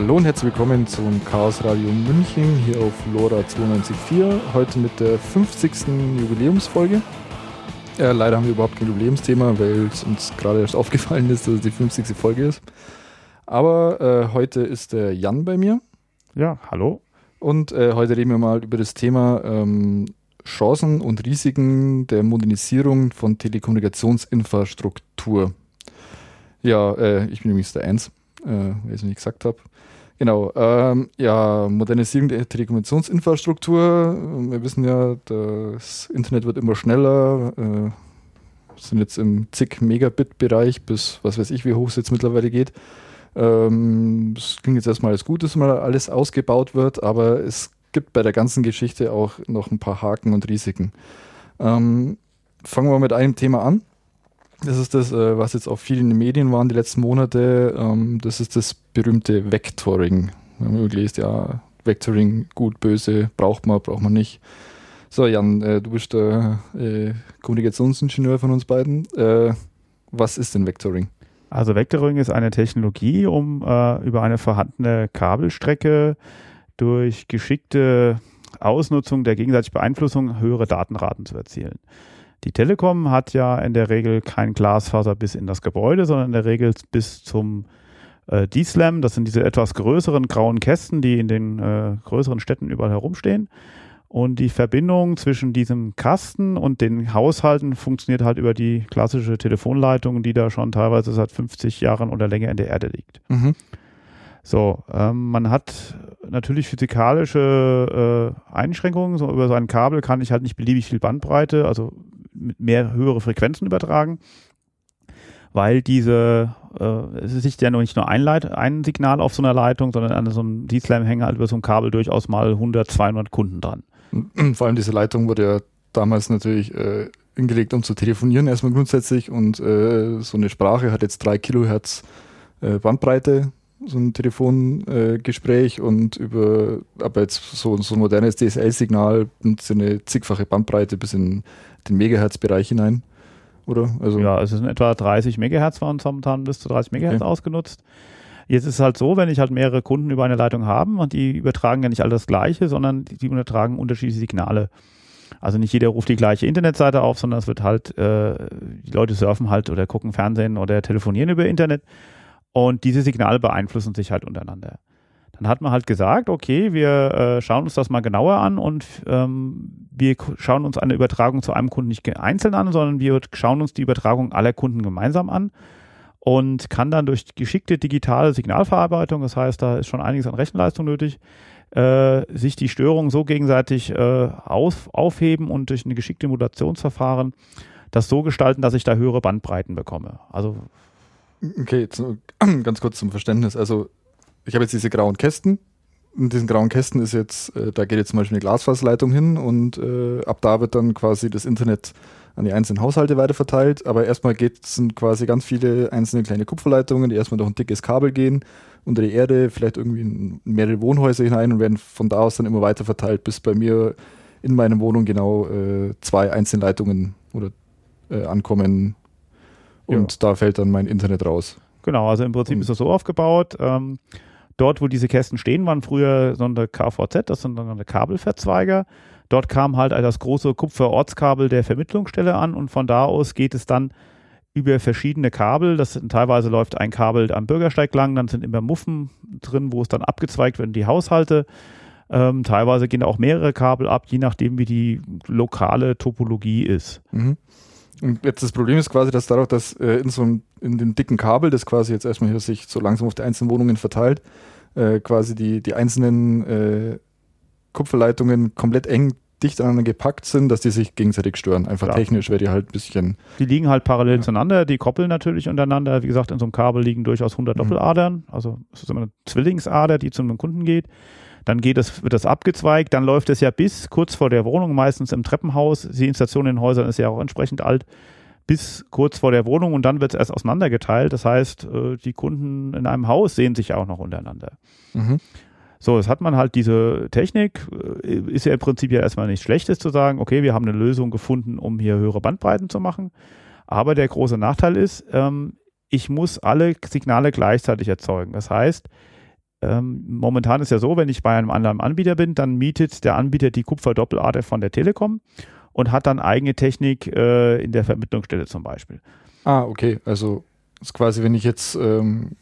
Hallo und herzlich willkommen zum Chaos Radio München hier auf LoRa 92.4. Heute mit der 50. Jubiläumsfolge. Äh, leider haben wir überhaupt kein Jubiläumsthema, weil es uns gerade erst aufgefallen ist, dass es die 50. Folge ist. Aber äh, heute ist der Jan bei mir. Ja, hallo. Und äh, heute reden wir mal über das Thema ähm, Chancen und Risiken der Modernisierung von Telekommunikationsinfrastruktur. Ja, äh, ich bin übrigens der Eins, äh, weil ich es nicht gesagt habe. Genau, ähm, ja, Modernisierung der Telekommunikationsinfrastruktur. Wir wissen ja, das Internet wird immer schneller. Äh, sind jetzt im zig Megabit-Bereich bis was weiß ich, wie hoch es jetzt mittlerweile geht. Ähm, es klingt jetzt erstmal als dass mal alles ausgebaut wird, aber es gibt bei der ganzen Geschichte auch noch ein paar Haken und Risiken. Ähm, fangen wir mit einem Thema an. Das ist das, äh, was jetzt auch viel in den Medien war in den letzten Monate. Ähm, das ist das berühmte Vectoring. Wir haben gelesen, ja, Vectoring, gut, böse, braucht man, braucht man nicht. So, Jan, äh, du bist der äh, Kommunikationsingenieur von uns beiden. was ist denn Vectoring? Also Vectoring ist eine Technologie, um über eine vorhandene Kabelstrecke durch geschickte Ausnutzung der gegenseitigen Beeinflussung höhere Datenraten zu erzielen. Die Telekom hat ja in der Regel kein Glasfaser bis in das Gebäude, sondern in der Regel bis zum äh, D-Slam. Das sind diese etwas größeren grauen Kästen, die in den äh, größeren Städten überall herumstehen. Und die Verbindung zwischen diesem Kasten und den Haushalten funktioniert halt über die klassische Telefonleitung, die da schon teilweise seit 50 Jahren oder länger in der Erde liegt. Mhm. So, ähm, man hat natürlich physikalische äh, Einschränkungen. So über sein Kabel kann ich halt nicht beliebig viel Bandbreite, also mehr höhere Frequenzen übertragen, weil diese, äh, es ist ja noch nicht nur ein, Leit ein Signal auf so einer Leitung, sondern an so einem D-Slam hängen halt über so ein Kabel durchaus mal 100, 200 Kunden dran. Vor allem diese Leitung wurde ja damals natürlich äh, hingelegt, um zu telefonieren erstmal grundsätzlich und äh, so eine Sprache hat jetzt drei Kilohertz äh, Bandbreite so ein Telefongespräch äh, und über, aber jetzt so, so ein modernes DSL-Signal so eine zigfache Bandbreite bis in den Megahertz-Bereich hinein, oder? Also ja, also es sind etwa 30 Megahertz waren momentan bis zu 30 Megahertz okay. ausgenutzt. Jetzt ist es halt so, wenn ich halt mehrere Kunden über eine Leitung habe und die übertragen ja nicht alle das Gleiche, sondern die, die übertragen unterschiedliche Signale. Also nicht jeder ruft die gleiche Internetseite auf, sondern es wird halt, äh, die Leute surfen halt oder gucken Fernsehen oder telefonieren über Internet und diese Signale beeinflussen sich halt untereinander. Dann hat man halt gesagt, okay, wir äh, schauen uns das mal genauer an und ähm, wir schauen uns eine Übertragung zu einem Kunden nicht einzeln an, sondern wir schauen uns die Übertragung aller Kunden gemeinsam an und kann dann durch geschickte digitale Signalverarbeitung, das heißt, da ist schon einiges an Rechenleistung nötig, äh, sich die Störungen so gegenseitig äh, auf, aufheben und durch eine geschickte Modulationsverfahren das so gestalten, dass ich da höhere Bandbreiten bekomme. Also Okay, jetzt ganz kurz zum Verständnis. Also ich habe jetzt diese grauen Kästen. In diesen grauen Kästen ist jetzt, äh, da geht jetzt zum Beispiel eine Glasfaserleitung hin und äh, ab da wird dann quasi das Internet an die einzelnen Haushalte weiterverteilt. Aber erstmal geht, sind quasi ganz viele einzelne kleine Kupferleitungen, die erstmal durch ein dickes Kabel gehen, unter die Erde, vielleicht irgendwie in mehrere Wohnhäuser hinein und werden von da aus dann immer weiter verteilt, bis bei mir in meiner Wohnung genau äh, zwei einzelne Leitungen oder äh, ankommen, und ja. da fällt dann mein Internet raus. Genau, also im Prinzip ist das so aufgebaut. Ähm, dort, wo diese Kästen stehen, waren früher so eine KVZ, das sind dann Kabelverzweiger. Dort kam halt das große Kupfer-Ortskabel der Vermittlungsstelle an und von da aus geht es dann über verschiedene Kabel. Das sind, teilweise läuft ein Kabel am Bürgersteig lang, dann sind immer Muffen drin, wo es dann abgezweigt wird in die Haushalte. Ähm, teilweise gehen auch mehrere Kabel ab, je nachdem, wie die lokale Topologie ist. Mhm. Und jetzt das Problem ist quasi, dass dadurch, dass äh, in so einem, in den dicken Kabel, das quasi jetzt erstmal hier sich so langsam auf die einzelnen Wohnungen verteilt, äh, quasi die, die einzelnen äh, Kupferleitungen komplett eng dicht aneinander gepackt sind, dass die sich gegenseitig stören. Einfach Klar. technisch wäre die halt ein bisschen. Die liegen halt parallel ja. zueinander, die koppeln natürlich untereinander. Wie gesagt, in so einem Kabel liegen durchaus 100 mhm. Doppeladern. Also es ist immer eine Zwillingsader, die zu einem Kunden geht. Dann geht es, wird das abgezweigt, dann läuft es ja bis kurz vor der Wohnung, meistens im Treppenhaus. Die Installation in den Häusern ist ja auch entsprechend alt, bis kurz vor der Wohnung und dann wird es erst auseinandergeteilt. Das heißt, äh, die Kunden in einem Haus sehen sich auch noch untereinander. Mhm. So, jetzt hat man halt diese Technik, äh, ist ja im Prinzip ja erstmal nichts Schlechtes zu sagen, okay, wir haben eine Lösung gefunden, um hier höhere Bandbreiten zu machen. Aber der große Nachteil ist, ähm, ich muss alle Signale gleichzeitig erzeugen. Das heißt, ähm, momentan ist ja so, wenn ich bei einem anderen Anbieter bin, dann mietet der Anbieter die Kupferdoppelader von der Telekom und hat dann eigene Technik äh, in der Vermittlungsstelle zum Beispiel. Ah, okay. Also ist quasi, wenn ich jetzt, ähm,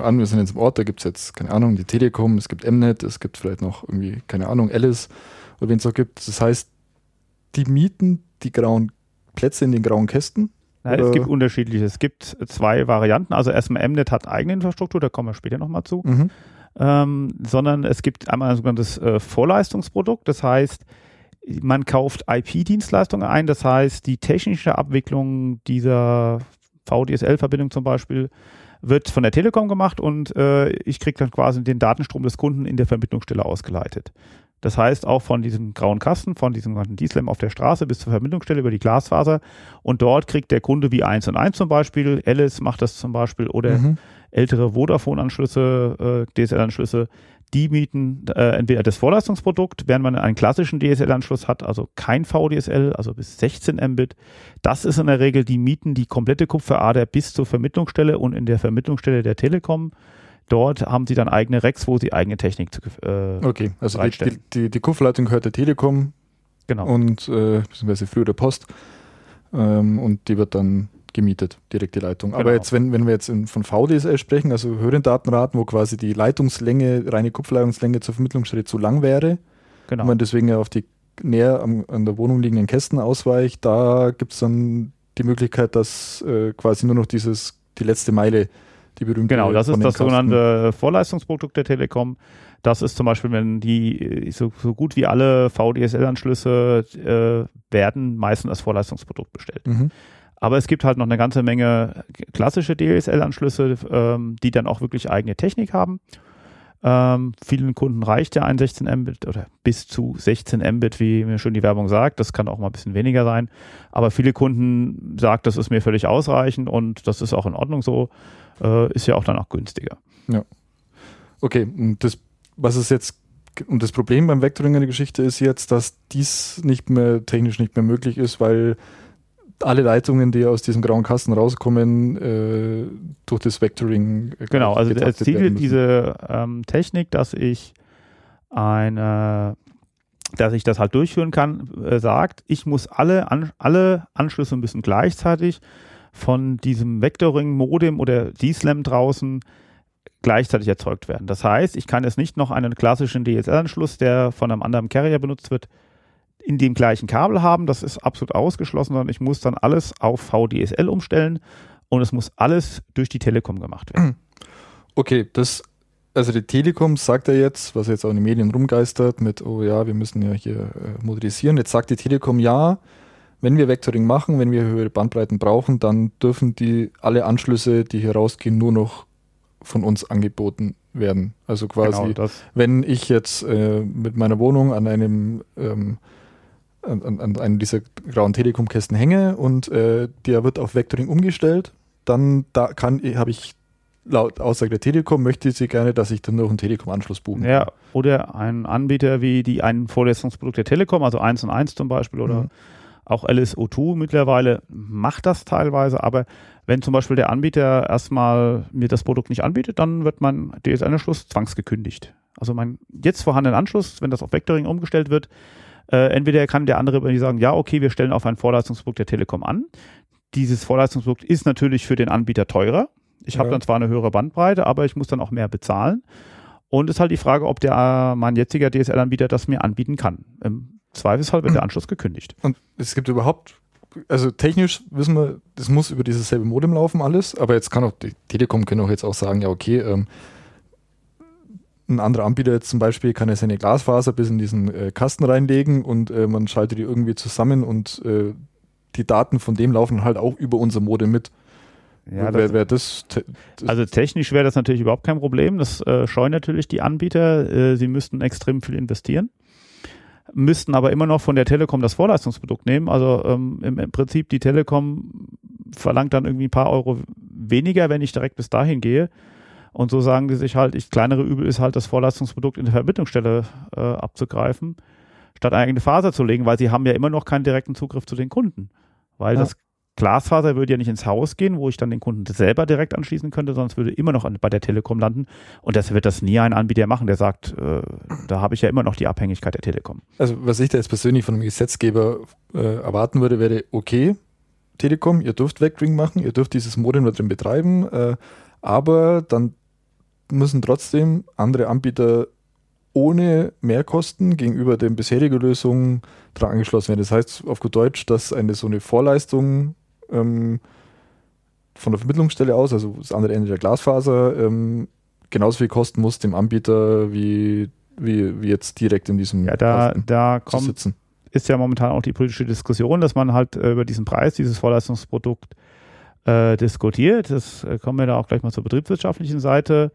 an, wir sind jetzt im Ort, da gibt es jetzt, keine Ahnung, die Telekom, es gibt Mnet, es gibt vielleicht noch irgendwie, keine Ahnung, Alice oder wen es auch gibt. Das heißt, die mieten die grauen Plätze in den grauen Kästen. Nein, es gibt unterschiedliche. Es gibt zwei Varianten. Also erstmal Mnet hat eigene Infrastruktur, da kommen wir später nochmal zu. Mhm. Ähm, sondern es gibt einmal ein sogenanntes äh, Vorleistungsprodukt. Das heißt, man kauft IP-Dienstleistungen ein. Das heißt, die technische Abwicklung dieser VDSL-Verbindung zum Beispiel wird von der Telekom gemacht und äh, ich kriege dann quasi den Datenstrom des Kunden in der Vermittlungsstelle ausgeleitet. Das heißt auch von diesem grauen Kasten, von diesem ganzen D-Slam auf der Straße bis zur Vermittlungsstelle über die Glasfaser. Und dort kriegt der Kunde wie 1 und 1 zum Beispiel, Alice macht das zum Beispiel oder Mhm. ältere Vodafone-Anschlüsse, äh, DSL-Anschlüsse, die mieten äh, entweder das Vorleistungsprodukt, während man einen klassischen DSL-Anschluss hat, also kein VDSL, also bis 16 Mbit. Das ist in der Regel, die mieten die komplette Kupferader bis zur Vermittlungsstelle und in der Vermittlungsstelle der Telekom. Dort haben sie dann eigene Racks, wo sie eigene Technik zu, äh, Okay, also die, die, die, die Kupferleitung gehört der Telekom genau. und äh, beziehungsweise früher der Post ähm, und die wird dann gemietet, direkt die Leitung. Aber Genau. jetzt, wenn, wenn wir jetzt in, von VDSL sprechen, also höheren Datenraten, wo quasi die Leitungslänge, reine Kupferleitungslänge zur Vermittlungsstelle zu lang wäre genau. und man deswegen ja auf die näher am, an der Wohnung liegenden Kästen ausweicht, da gibt es dann die Möglichkeit, dass äh, quasi nur noch dieses, die letzte Meile, die berühmte Genau, das ist das Kasten- sogenannte Vorleistungsprodukt der Telekom. Das ist zum Beispiel, wenn die äh, so, so gut wie alle VDSL-Anschlüsse äh, werden meistens als Vorleistungsprodukt bestellt. Mhm. Aber es gibt halt noch eine ganze Menge klassische DSL-Anschlüsse, ähm, die dann auch wirklich eigene Technik haben. Ähm, vielen Kunden reicht ja ein 16 Mbit oder bis zu 16 Mbit, wie mir schon die Werbung sagt. Das kann auch mal ein bisschen weniger sein. Aber viele Kunden sagen, das ist mir völlig ausreichend und das ist auch in Ordnung so. Äh, ist ja auch dann auch günstiger. Okay, und das, was ist jetzt, und das Problem beim Vectoring in der Geschichte ist jetzt, dass dies nicht mehr technisch nicht mehr möglich ist, weil alle Leitungen, die aus diesem grauen Kasten rauskommen, äh, durch das Vectoring äh, Genau, also das Ziel diese ähm, Technik, dass ich eine, dass ich das halt durchführen kann, äh, sagt, ich muss alle, an, alle Anschlüsse müssen gleichzeitig von diesem Vectoring-Modem oder D-Slam draußen gleichzeitig erzeugt werden. Das heißt, ich kann jetzt nicht noch einen klassischen DSL-Anschluss, der von einem anderen Carrier benutzt wird, in dem gleichen Kabel haben. Das ist absolut ausgeschlossen, sondern ich muss dann alles auf VDSL umstellen und es muss alles durch die Telekom gemacht werden. Okay, das, also die Telekom sagt ja jetzt, was jetzt auch in den Medien rumgeistert, mit, oh ja, wir müssen ja hier äh, modernisieren. Jetzt sagt die Telekom, ja, wenn wir Vectoring machen, wenn wir höhere Bandbreiten brauchen, dann dürfen die alle Anschlüsse, die hier rausgehen, nur noch von uns angeboten werden. Also quasi, Genau, wenn ich jetzt äh, mit meiner Wohnung an einem ähm, an, an, einem dieser grauen Telekom-Kästen hänge und äh, der wird auf Vectoring umgestellt, dann da kann habe ich laut Aussage der Telekom möchte sie gerne, dass ich dann noch einen Telekom-Anschluss buchen kann. ja, oder ein Anbieter wie die ein Vorleistungsprodukt der Telekom, also 1 und 1 zum Beispiel, oder Mhm. auch LSO2 mittlerweile macht das teilweise, aber wenn zum Beispiel der Anbieter erstmal mir das Produkt nicht anbietet, dann wird mein DSL-Anschluss zwangsgekündigt. Also mein jetzt vorhandenen Anschluss, wenn das auf Vectoring umgestellt wird, äh, entweder kann der andere irgendwie sagen, ja, okay, wir stellen auf ein Vorleistungsprodukt der Telekom an. Dieses Vorleistungsprodukt ist natürlich für den Anbieter teurer. Ich habe Ja. dann zwar eine höhere Bandbreite, aber ich muss dann auch mehr bezahlen. Und es ist halt die Frage, ob der äh, mein jetziger DSL-Anbieter das mir anbieten kann. Im Zweifelsfall wird der Anschluss gekündigt. Und es gibt überhaupt, also technisch wissen wir, das muss über dieses selbe Modem laufen alles, aber jetzt kann auch die Telekom können auch jetzt auch sagen, ja okay, ähm, ein anderer Anbieter jetzt zum Beispiel kann ja seine Glasfaser bis in diesen äh, Kasten reinlegen und äh, man schaltet die irgendwie zusammen und äh, die Daten von dem laufen halt auch über unser Modem mit. Ja, das, wer das, das also technisch wäre das natürlich überhaupt kein Problem. Das äh, scheuen natürlich die Anbieter. Äh, sie müssten extrem viel investieren, müssten aber immer noch von der Telekom das Vorleistungsprodukt nehmen. Also ähm, im, im Prinzip die Telekom verlangt dann irgendwie ein paar Euro weniger, wenn ich direkt bis dahin gehe. Und so sagen die sich halt, ich kleinere Übel ist halt das Vorleistungsprodukt in der Verbindungsstelle äh, abzugreifen, statt eine eigene Faser zu legen, weil sie haben ja immer noch keinen direkten Zugriff zu den Kunden. Weil Ja. das Glasfaser würde ja nicht ins Haus gehen, wo ich dann den Kunden selber direkt anschließen könnte, sondern es würde immer noch bei der Telekom landen. Und das wird das nie ein Anbieter machen, der sagt, äh, da habe ich ja immer noch die Abhängigkeit der Telekom. Also was ich da jetzt persönlich von einem Gesetzgeber äh, erwarten würde, wäre, okay, Telekom, ihr dürft Vectoring machen, ihr dürft dieses Modem da drin betreiben, äh, aber dann müssen trotzdem andere Anbieter ohne Mehrkosten gegenüber den bisherigen Lösungen daran angeschlossen werden. Das heißt auf gut Deutsch, dass eine so eine Vorleistung ähm, von der Vermittlungsstelle aus, also das andere Ende der Glasfaser, ähm, genauso viel kosten muss dem Anbieter wie, wie, wie jetzt direkt in diesem ja, da, da kommt, sitzen. Ist ja momentan auch die politische Diskussion, dass man halt äh, über diesen Preis, dieses Vorleistungsprodukt äh, diskutiert. Das äh, kommen wir da auch gleich mal zur betriebswirtschaftlichen Seite.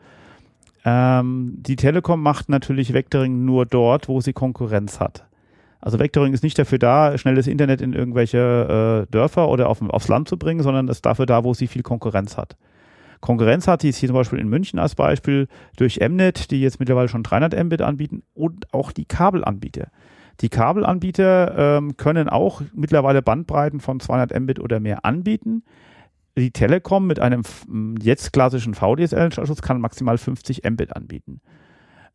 Ähm, die Telekom macht natürlich Vectoring nur dort, wo sie Konkurrenz hat. Also Vectoring ist nicht dafür da, schnelles Internet in irgendwelche äh, Dörfer oder auf, aufs Land zu bringen, sondern ist dafür da, wo sie viel Konkurrenz hat. Konkurrenz hat sie hier zum Beispiel in München als Beispiel durch Mnet, die jetzt mittlerweile schon 300 Mbit anbieten und auch die Kabelanbieter. Die Kabelanbieter ähm, können auch mittlerweile Bandbreiten von 200 Mbit oder mehr anbieten die Telekom mit einem jetzt klassischen VDSL-Anschluss kann maximal 50 Mbit anbieten.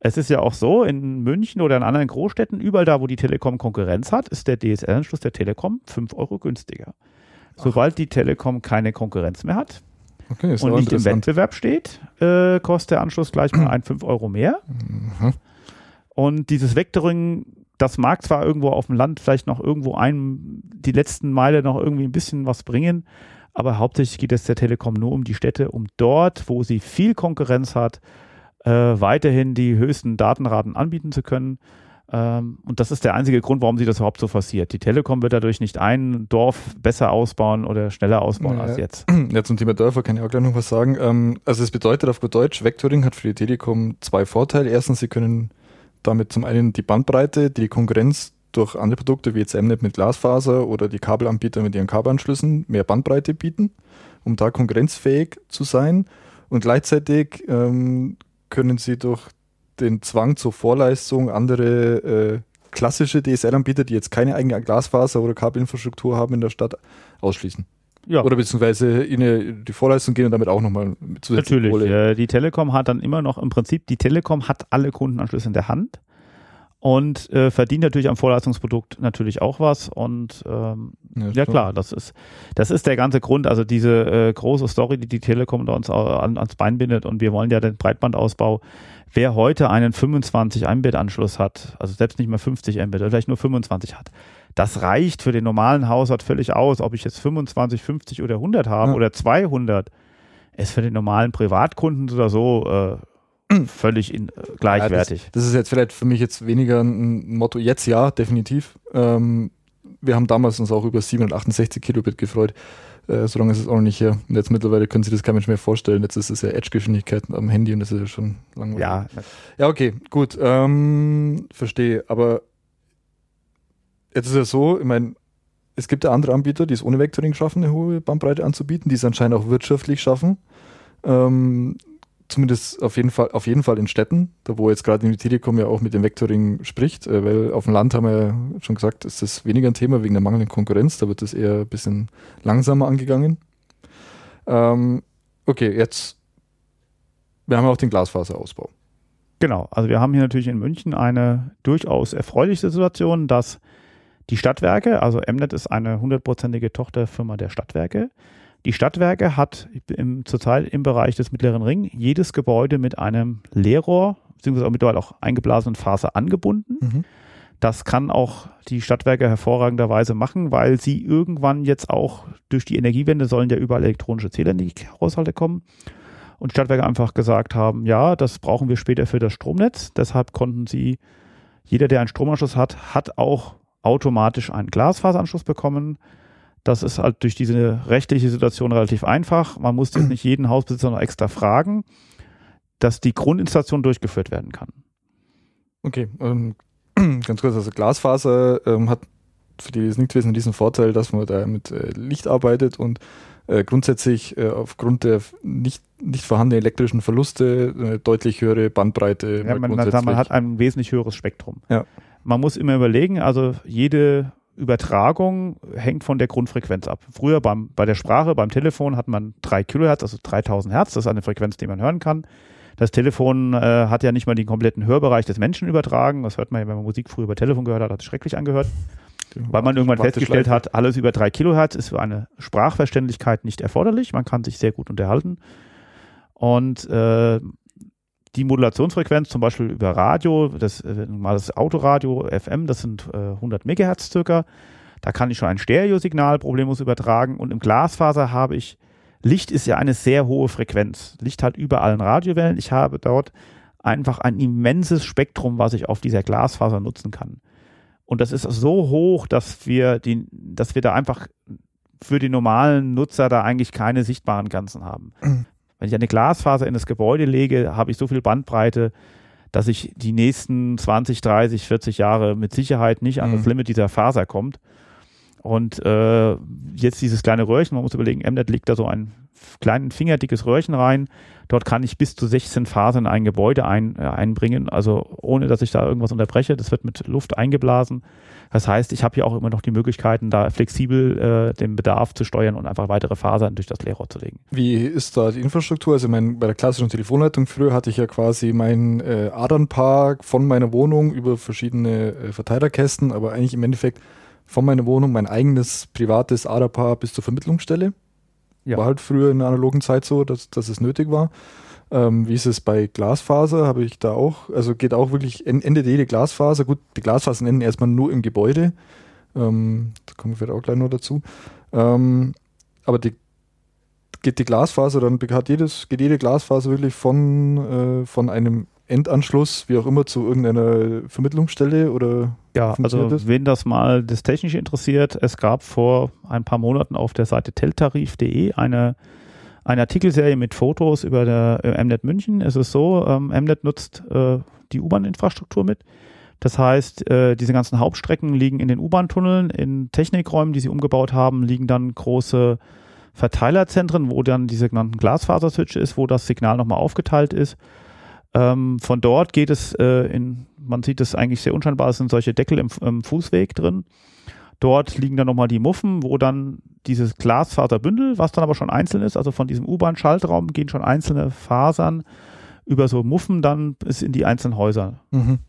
Es ist ja auch so, in München oder in anderen Großstädten, überall da, wo die Telekom Konkurrenz hat, ist der DSL-Anschluss der Telekom 5 Euro günstiger. Sobald die Telekom keine Konkurrenz mehr hat okay, und nicht im Wettbewerb steht, äh, kostet der Anschluss gleich mal ein 5 Euro mehr. Mhm. Und dieses Vectoring, das mag zwar irgendwo auf dem Land vielleicht noch irgendwo ein, die letzten Meile noch irgendwie ein bisschen was bringen, aber hauptsächlich geht es der Telekom nur um die Städte, um dort, wo sie viel Konkurrenz hat, äh, weiterhin die höchsten Datenraten anbieten zu können. Ähm, und das ist der einzige Grund, warum sie das überhaupt so forciert. Die Telekom wird dadurch nicht ein Dorf besser ausbauen oder schneller ausbauen ja, als jetzt. Ja, zum Thema Dörfer kann ich auch gleich noch was sagen. Ähm, also es bedeutet auf gut Deutsch, Vectoring hat für die Telekom zwei Vorteile. Erstens, sie können damit zum einen die Bandbreite, die die Konkurrenz durch andere Produkte wie jetzt Mnet mit Glasfaser oder die Kabelanbieter mit ihren Kabelanschlüssen mehr Bandbreite bieten, um da konkurrenzfähig zu sein. Und gleichzeitig ähm, können sie durch den Zwang zur Vorleistung andere äh, klassische DSL-Anbieter, die jetzt keine eigene Glasfaser oder Kabelinfrastruktur haben in der Stadt, ausschließen. Ja. Oder beziehungsweise ihnen die Vorleistung gehen und damit auch nochmal zusätzlich Natürlich. Äh, die Telekom hat dann immer noch im Prinzip, die Telekom hat alle Kundenanschlüsse in der Hand und äh, verdient natürlich am Vorleistungsprodukt natürlich auch was. Und ähm, ja, ja, klar, das ist das ist der ganze Grund, also diese äh, große Story, die die Telekom da uns an, ans Bein bindet. Und wir wollen ja den Breitbandausbau. Wer heute einen 25 Mbit-Anschluss hat, also selbst nicht mehr 50 Mbit, oder vielleicht nur 25 hat, das reicht für den normalen Haushalt völlig aus, ob ich jetzt 25, 50 oder 100 habe ja. oder 200 ist für den normalen Privatkunden oder so äh, völlig in, äh, gleichwertig. Ja, das, das, ist jetzt vielleicht für mich jetzt weniger ein Motto, jetzt ja, definitiv. Ähm, wir haben damals uns auch über 768 Kilobit gefreut. Äh, so lange ist es auch noch nicht her. Und jetzt mittlerweile können sich das kein Mensch mehr vorstellen. Jetzt ist es ja Edge-Geschwindigkeit am Handy und das ist ja schon langweilig. Ja, ja okay, gut. Ähm, verstehe. Aber jetzt ist ja so, ich meine, es gibt ja andere Anbieter, die es ohne Vectoring schaffen, eine hohe Bandbreite anzubieten, die es anscheinend auch wirtschaftlich schaffen. Ähm, zumindest auf jeden Fall, auf jeden Fall in Städten, da wo jetzt gerade die Telekom ja auch mit dem Vectoring spricht, äh, weil auf dem Land haben wir ja schon gesagt, ist das weniger ein Thema wegen der mangelnden Konkurrenz, da wird das eher ein bisschen langsamer angegangen. Ähm, okay, jetzt, wir haben auch den Glasfaserausbau. Genau, also wir haben hier natürlich in München eine durchaus erfreuliche Situation, dass die Stadtwerke, also Mnet ist eine hundertprozentige Tochterfirma der Stadtwerke, die Stadtwerke hat im, zurzeit im Bereich des Mittleren Ring jedes Gebäude mit einem Leerrohr, beziehungsweise mittlerweile auch eingeblasenen Faser angebunden. Mhm. Das kann auch die Stadtwerke hervorragenderweise machen, weil sie irgendwann jetzt auch durch die Energiewende sollen ja überall elektronische Zähler in die Haushalte kommen. Und Stadtwerke einfach gesagt haben, ja, das brauchen wir später für das Stromnetz. Deshalb konnten sie, jeder, der einen Stromanschluss hat, hat auch automatisch einen Glasfaseranschluss bekommen. Das ist halt durch diese rechtliche Situation relativ einfach. Man muss jetzt nicht jeden Hausbesitzer noch extra fragen, dass die Grundinstallation durchgeführt werden kann. Okay, ähm, ganz kurz, also Glasfaser ähm, hat für die, die es nicht wissen, diesen Vorteil, dass man da mit äh, Licht arbeitet und äh, grundsätzlich äh, aufgrund der nicht, nicht vorhandenen elektrischen Verluste eine deutlich höhere Bandbreite. Ja, man, man, hat ein wesentlich höheres Spektrum. Ja. Man muss immer überlegen, also jede Übertragung hängt von der Grundfrequenz ab. Früher beim, bei der Sprache, beim Telefon hat man 3 Kilohertz, also 3000 Hertz. Das ist eine Frequenz, die man hören kann. Das Telefon äh, hat ja nicht mal den kompletten Hörbereich des Menschen übertragen. Das hört man ja, wenn man Musik früher über Telefon gehört hat, hat es schrecklich angehört. Weil man irgendwann festgestellt hat, alles über 3 Kilohertz ist für eine Sprachverständlichkeit nicht erforderlich. Man kann sich sehr gut unterhalten. Und äh, die Modulationsfrequenz zum Beispiel über Radio, das, äh, mal das Autoradio FM, das sind äh, 100 Megahertz circa. Da kann ich schon ein Stereosignal problemlos übertragen. Und im Glasfaser habe ich, Licht ist ja eine sehr hohe Frequenz. Licht hat überall in Radiowellen. Ich habe dort einfach ein immenses Spektrum, was ich auf dieser Glasfaser nutzen kann. Und das ist so hoch, dass wir, die, dass wir da einfach für die normalen Nutzer da eigentlich keine sichtbaren Grenzen haben. Wenn ich eine Glasfaser in das Gebäude lege, habe ich so viel Bandbreite, dass ich die nächsten 20, 30, 40 Jahre mit Sicherheit nicht an das mhm. Limit dieser Faser kommt. Und äh, jetzt dieses kleine Röhrchen, man muss überlegen, Mnet legt da so ein kleines fingerdickes Röhrchen rein. Dort kann ich bis zu 16 Fasern in ein Gebäude ein, äh, einbringen, also ohne dass ich da irgendwas unterbreche. Das wird mit Luft eingeblasen. Das heißt, ich habe hier auch immer noch die Möglichkeiten, da flexibel äh, den Bedarf zu steuern und einfach weitere Fasern durch das Leerrohr zu legen. Wie ist da die Infrastruktur? Also mein, bei der klassischen Telefonleitung früher hatte ich ja quasi mein äh, Adernpark von meiner Wohnung über verschiedene äh, Verteilerkästen, aber eigentlich im Endeffekt von meiner Wohnung mein eigenes privates Aderpaar bis zur Vermittlungsstelle. Ja. War halt früher in der analogen Zeit so, dass, dass es nötig war. Ähm, wie ist es bei Glasfaser? Habe ich da auch, also geht auch wirklich, endet jede Glasfaser. Gut, die Glasfasern enden erstmal nur im Gebäude. Ähm, da kommen wir vielleicht auch gleich noch dazu. Ähm, aber die, geht die Glasfaser, dann hat jedes, geht jede Glasfaser wirklich von, äh, von einem Endanschluss, wie auch immer, zu irgendeiner Vermittlungsstelle oder? Ja, also das? wen das mal das Technische interessiert, es gab vor ein paar Monaten auf der Seite teltarif.de eine, eine Artikelserie mit Fotos über der äh, MNET München. Es ist so, ähm, MNET nutzt äh, die U-Bahn-Infrastruktur mit. Das heißt, äh, diese ganzen Hauptstrecken liegen in den U-Bahn-Tunneln, in Technikräumen, die sie umgebaut haben, liegen dann große Verteilerzentren, wo dann die sogenannten Glasfaser-Switche ist, wo das Signal nochmal aufgeteilt ist. Ähm, von dort geht es äh, in, man sieht es eigentlich sehr unscheinbar, es sind solche Deckel im, im Fußweg drin. Dort liegen dann nochmal die Muffen, wo dann dieses Glasfaserbündel, was dann aber schon einzeln ist, also von diesem U-Bahn-Schaltraum gehen schon einzelne Fasern über so Muffen dann bis in die einzelnen Häuser. Mhm.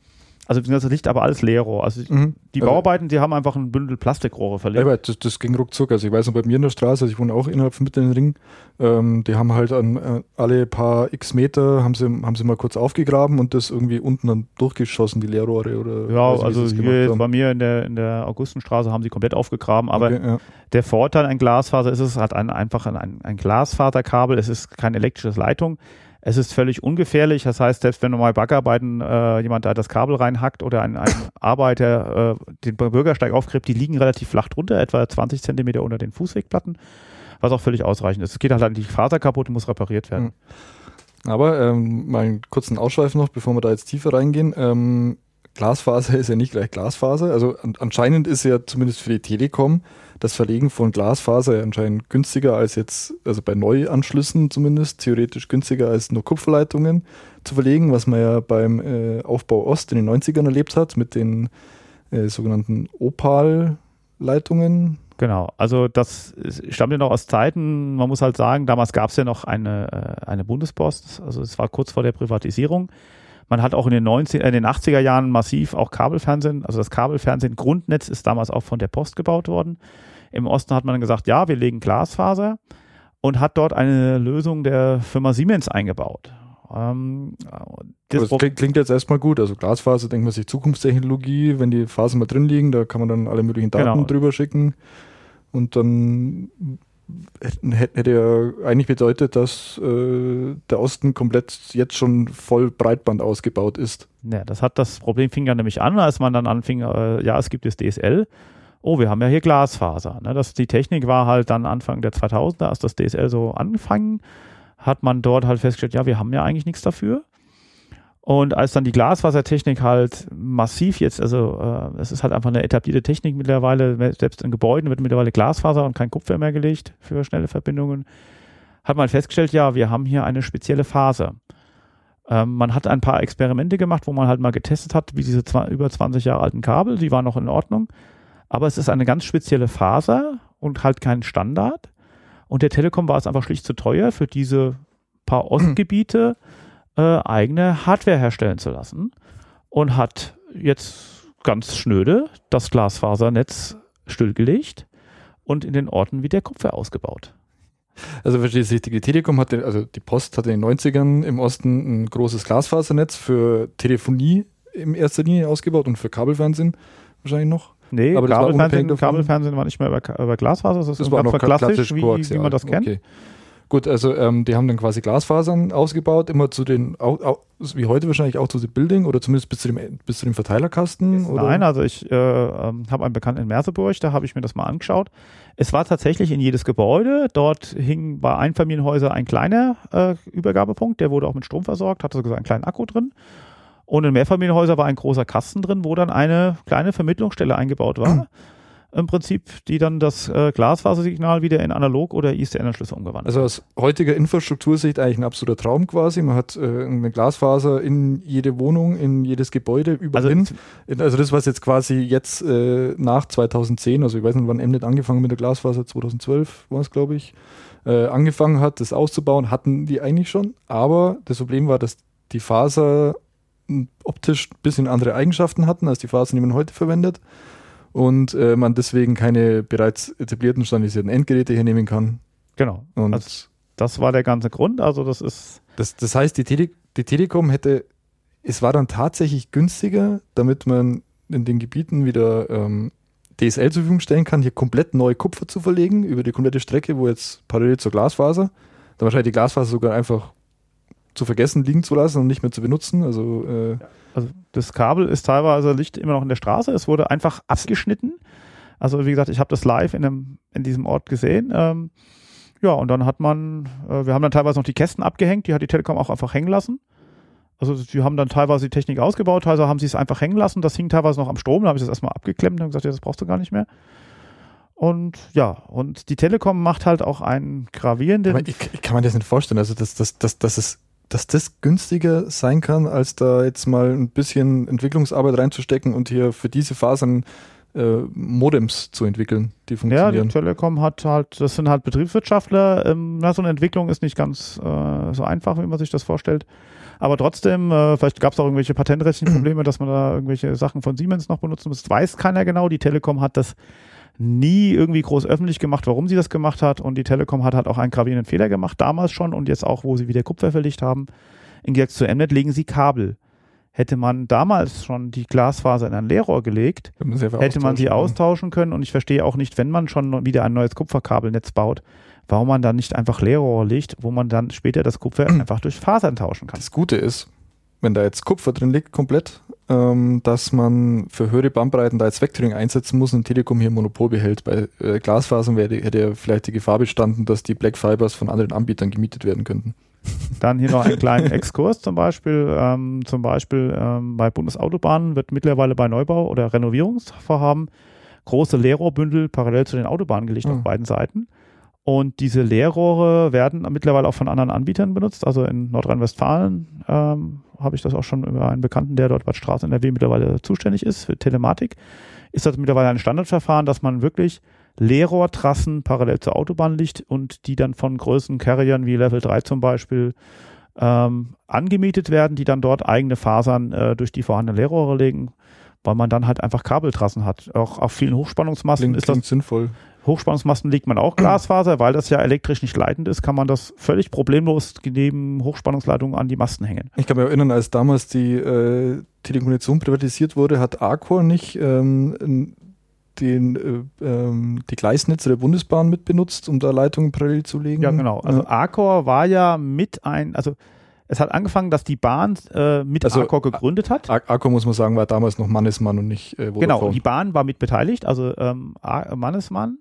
Also das liegt aber alles Leerrohr. Also mhm. die Bauarbeiten, die haben einfach ein Bündel Plastikrohre verlegt. Ja, das, das, ging ruckzuck. Also ich weiß noch, bei mir in der Straße, also ich wohne auch innerhalb von Mitten Ring, ähm, die haben halt an äh, alle paar x Meter haben sie, haben sie mal kurz aufgegraben und das irgendwie unten dann durchgeschossen, die Leerrohre oder Ja, nicht, also hier bei mir in der, in der Augustenstraße haben sie komplett aufgegraben, aber okay, ja. der Vorteil an Glasfaser ist, es hat ein, einfach ein, ein Glasfaserkabel, es ist keine elektrische Leitung. Es ist völlig ungefährlich. Das heißt, selbst wenn normal Backarbeiten äh, jemand da das Kabel reinhackt oder ein, ein Arbeiter äh, den Bürgersteig aufgräbt, die liegen relativ flach drunter, etwa 20 Zentimeter unter den Fußwegplatten, was auch völlig ausreichend ist. Es geht halt an die Faser kaputt und muss repariert werden. Hm. Aber ähm, mal einen kurzen Ausschweif noch, bevor wir da jetzt tiefer reingehen. Ähm, Glasfaser ist ja nicht gleich Glasfaser. Also an, anscheinend ist ja zumindest für die Telekom das Verlegen von Glasfaser anscheinend günstiger als jetzt, also bei Neuanschlüssen zumindest, theoretisch günstiger als nur Kupferleitungen zu verlegen, was man ja beim äh, Aufbau Ost in den 90ern erlebt hat mit den äh, sogenannten Opal-Leitungen. Genau, also das stammt ja noch aus Zeiten, man muss halt sagen, damals gab es ja noch eine, äh, eine Bundespost, also es war kurz vor der Privatisierung. Man hat auch in den, 90, äh, in den 80er Jahren massiv auch Kabelfernsehen, also das Kabelfernsehen Grundnetz ist damals auch von der Post gebaut worden. Im Osten hat man gesagt, ja, wir legen Glasfaser und hat dort eine Lösung der Firma Siemens eingebaut. Ähm, das, das klingt, klingt, jetzt erstmal gut. Also Glasfaser denkt man sich Zukunftstechnologie, wenn die Fasern mal drin liegen, da kann man dann alle möglichen Daten genau. drüber schicken. Und dann hätte ja eigentlich bedeutet, dass äh, der Osten komplett jetzt schon voll Breitband ausgebaut ist. Ja, das hat das Problem fing ja nämlich an, als man dann anfing, äh, ja, es gibt das DSL oh, wir haben ja hier Glasfaser. Ne? Das, die Technik war halt dann Anfang der 2000er, als das DSL so angefangen, hat man dort halt festgestellt, ja, wir haben ja eigentlich nichts dafür. Und als dann die Glasfasertechnik halt massiv jetzt, also äh, es ist halt einfach eine etablierte Technik mittlerweile, selbst in Gebäuden wird mittlerweile Glasfaser und kein Kupfer mehr gelegt für schnelle Verbindungen, hat man festgestellt, ja, wir haben hier eine spezielle Phase. Ähm, man hat ein paar Experimente gemacht, wo man halt mal getestet hat, wie diese zwei, über 20 Jahre alten Kabel, die waren noch in Ordnung. aber es ist eine ganz spezielle Faser und halt kein Standard. Und der Telekom war es einfach schlicht zu teuer, für diese paar Ostgebiete äh, eigene Hardware herstellen zu lassen und hat jetzt ganz schnöde das Glasfasernetz stillgelegt und in den Orten wie der Kupfer ausgebaut. Also verstehe ich die Telekom hatte, also die Post hatte in den 90ern im Osten ein großes Glasfasernetz für Telefonie in erster Linie ausgebaut und für Kabelfernsehen wahrscheinlich noch. Nee, aber Kabelfernsehen, Kabelfernsehen war nicht mehr über, über Glasfaser, das, das war noch klassisch, klassisch wie, wie man das kennt. Okay. Gut, also ähm, die haben dann quasi Glasfasern ausgebaut, immer zu den, auch, auch, wie heute wahrscheinlich auch zu dem Building oder zumindest bis zu dem, bis zu dem Verteilerkasten? Oder? Nein, also ich äh, ähm, habe einen Bekannten in Merseburg, da habe ich mir das mal angeschaut. Es war tatsächlich in jedes Gebäude. Dort hing bei Einfamilienhäusern ein kleiner äh, Übergabepunkt, der wurde auch mit Strom versorgt, hatte sogar einen kleinen Akku drin. Und in Mehrfamilienhäusern war ein großer Kasten drin, wo dann eine kleine Vermittlungsstelle eingebaut war im Prinzip, die dann das äh, Glasfasersignal wieder in analog oder ISDN-Anschlüsse umgewandelt Also aus heutiger Infrastruktursicht eigentlich ein absoluter Traum quasi. Man hat äh, eine Glasfaser in jede Wohnung, in jedes Gebäude, überall also, hin. Also das, was jetzt quasi jetzt äh, nach 2010, also ich weiß nicht, wann Mnet angefangen mit der Glasfaser, 2012 war es, glaube ich, äh, angefangen hat, das auszubauen, hatten die eigentlich schon. Aber das Problem war, dass die Faser optisch ein bisschen andere Eigenschaften hatten als die Fasern, die man heute verwendet und äh, man deswegen keine bereits etablierten standardisierten Endgeräte hernehmen kann. Genau. Und also das war der ganze Grund. Also das ist. Das, das heißt, die, Tele die Telekom hätte, es war dann tatsächlich günstiger, damit man in den Gebieten wieder ähm, DSL zur Verfügung stellen kann, hier komplett neue Kupfer zu verlegen über die komplette Strecke, wo jetzt parallel zur Glasfaser, dann wahrscheinlich die Glasfaser sogar einfach zu vergessen liegen zu lassen und nicht mehr zu benutzen. Also, äh, also das Kabel ist teilweise liegt immer noch in der Straße. Es wurde einfach abgeschnitten. Also wie gesagt, ich habe das live in, einem, in diesem Ort gesehen. Ähm, ja, und dann hat man, äh, wir haben dann teilweise noch die Kästen abgehängt, die hat die Telekom auch einfach hängen lassen. Also sie haben dann teilweise die Technik ausgebaut, teilweise haben sie es einfach hängen lassen. Das hing teilweise noch am Strom, da habe ich das erstmal abgeklemmt und gesagt, ja, das brauchst du gar nicht mehr. Und ja, und die Telekom macht halt auch einen gravierenden. Ich, ich kann man das nicht vorstellen. Also, das, das, das, das ist dass das günstiger sein kann, als da jetzt mal ein bisschen Entwicklungsarbeit reinzustecken und hier für diese Fasern äh, Modems zu entwickeln, die funktionieren. Ja, die Telekom hat halt, das sind halt Betriebswirtschaftler. Ähm, na, so eine Entwicklung ist nicht ganz äh, so einfach, wie man sich das vorstellt. Aber trotzdem, äh, vielleicht gab es auch irgendwelche patentrechtlichen Probleme, dass man da irgendwelche Sachen von Siemens noch benutzen muss. Das weiß keiner genau. Die Telekom hat das nie irgendwie groß öffentlich gemacht, warum sie das gemacht hat. Und die Telekom hat halt auch einen gravierenden Fehler gemacht, damals schon und jetzt auch, wo sie wieder Kupfer verlegt haben. Im Gegensatz zu Mnet legen sie Kabel. Hätte man damals schon die Glasfaser in ein Leerrohr gelegt, hätte man sie austauschen können. Und ich verstehe auch nicht, wenn man schon wieder ein neues Kupferkabelnetz baut, warum man dann nicht einfach Leerrohr legt, wo man dann später das Kupfer einfach durch Fasern tauschen kann. Das Gute ist, wenn da jetzt Kupfer drin liegt, komplett, ähm, dass man für höhere Bandbreiten da jetzt Vectoring einsetzen muss und Telekom hier Monopol behält. Bei äh, Glasfasern wäre, hätte ja vielleicht die Gefahr bestanden, dass die Black Fibers von anderen Anbietern gemietet werden könnten. Dann hier noch einen kleinen Exkurs zum Beispiel. Ähm, zum Beispiel ähm, bei Bundesautobahnen wird mittlerweile bei Neubau oder Renovierungsvorhaben große Leerrohrbündel parallel zu den Autobahnen gelegt mhm. auf beiden Seiten. Und diese Leerrohre werden mittlerweile auch von anderen Anbietern benutzt. Also in Nordrhein-Westfalen ähm, habe ich das auch schon über einen Bekannten, der dort bei Straßen NRW mittlerweile zuständig ist für Telematik. Ist das mittlerweile ein Standardverfahren, dass man wirklich Leerrohrtrassen parallel zur Autobahn liegt und die dann von größeren Carriern wie Level 3 zum Beispiel ähm, angemietet werden, die dann dort eigene Fasern äh, durch die vorhandenen Leerrohre legen, weil man dann halt einfach Kabeltrassen hat. Auch auf vielen Hochspannungsmasten klingt, ist das sinnvoll. Hochspannungsmasten legt man auch Glasfaser, weil das ja elektrisch nicht leitend ist, kann man das völlig problemlos neben Hochspannungsleitungen an die Masten hängen. Ich kann mich erinnern, als damals die äh, Telekommunikation privatisiert wurde, hat Arcor nicht ähm, den, äh, ähm, die Gleisnetze der Bundesbahn mitbenutzt, um da Leitungen parallel zu legen. Ja, genau. Also Arcor war ja mit ein, also es hat angefangen, dass die Bahn äh, mit also, Arcor gegründet hat. Arcor muss man sagen, war damals noch Mannesmann und nicht äh, Vodafone. Genau, die Bahn war mit beteiligt, also ähm, Mannesmann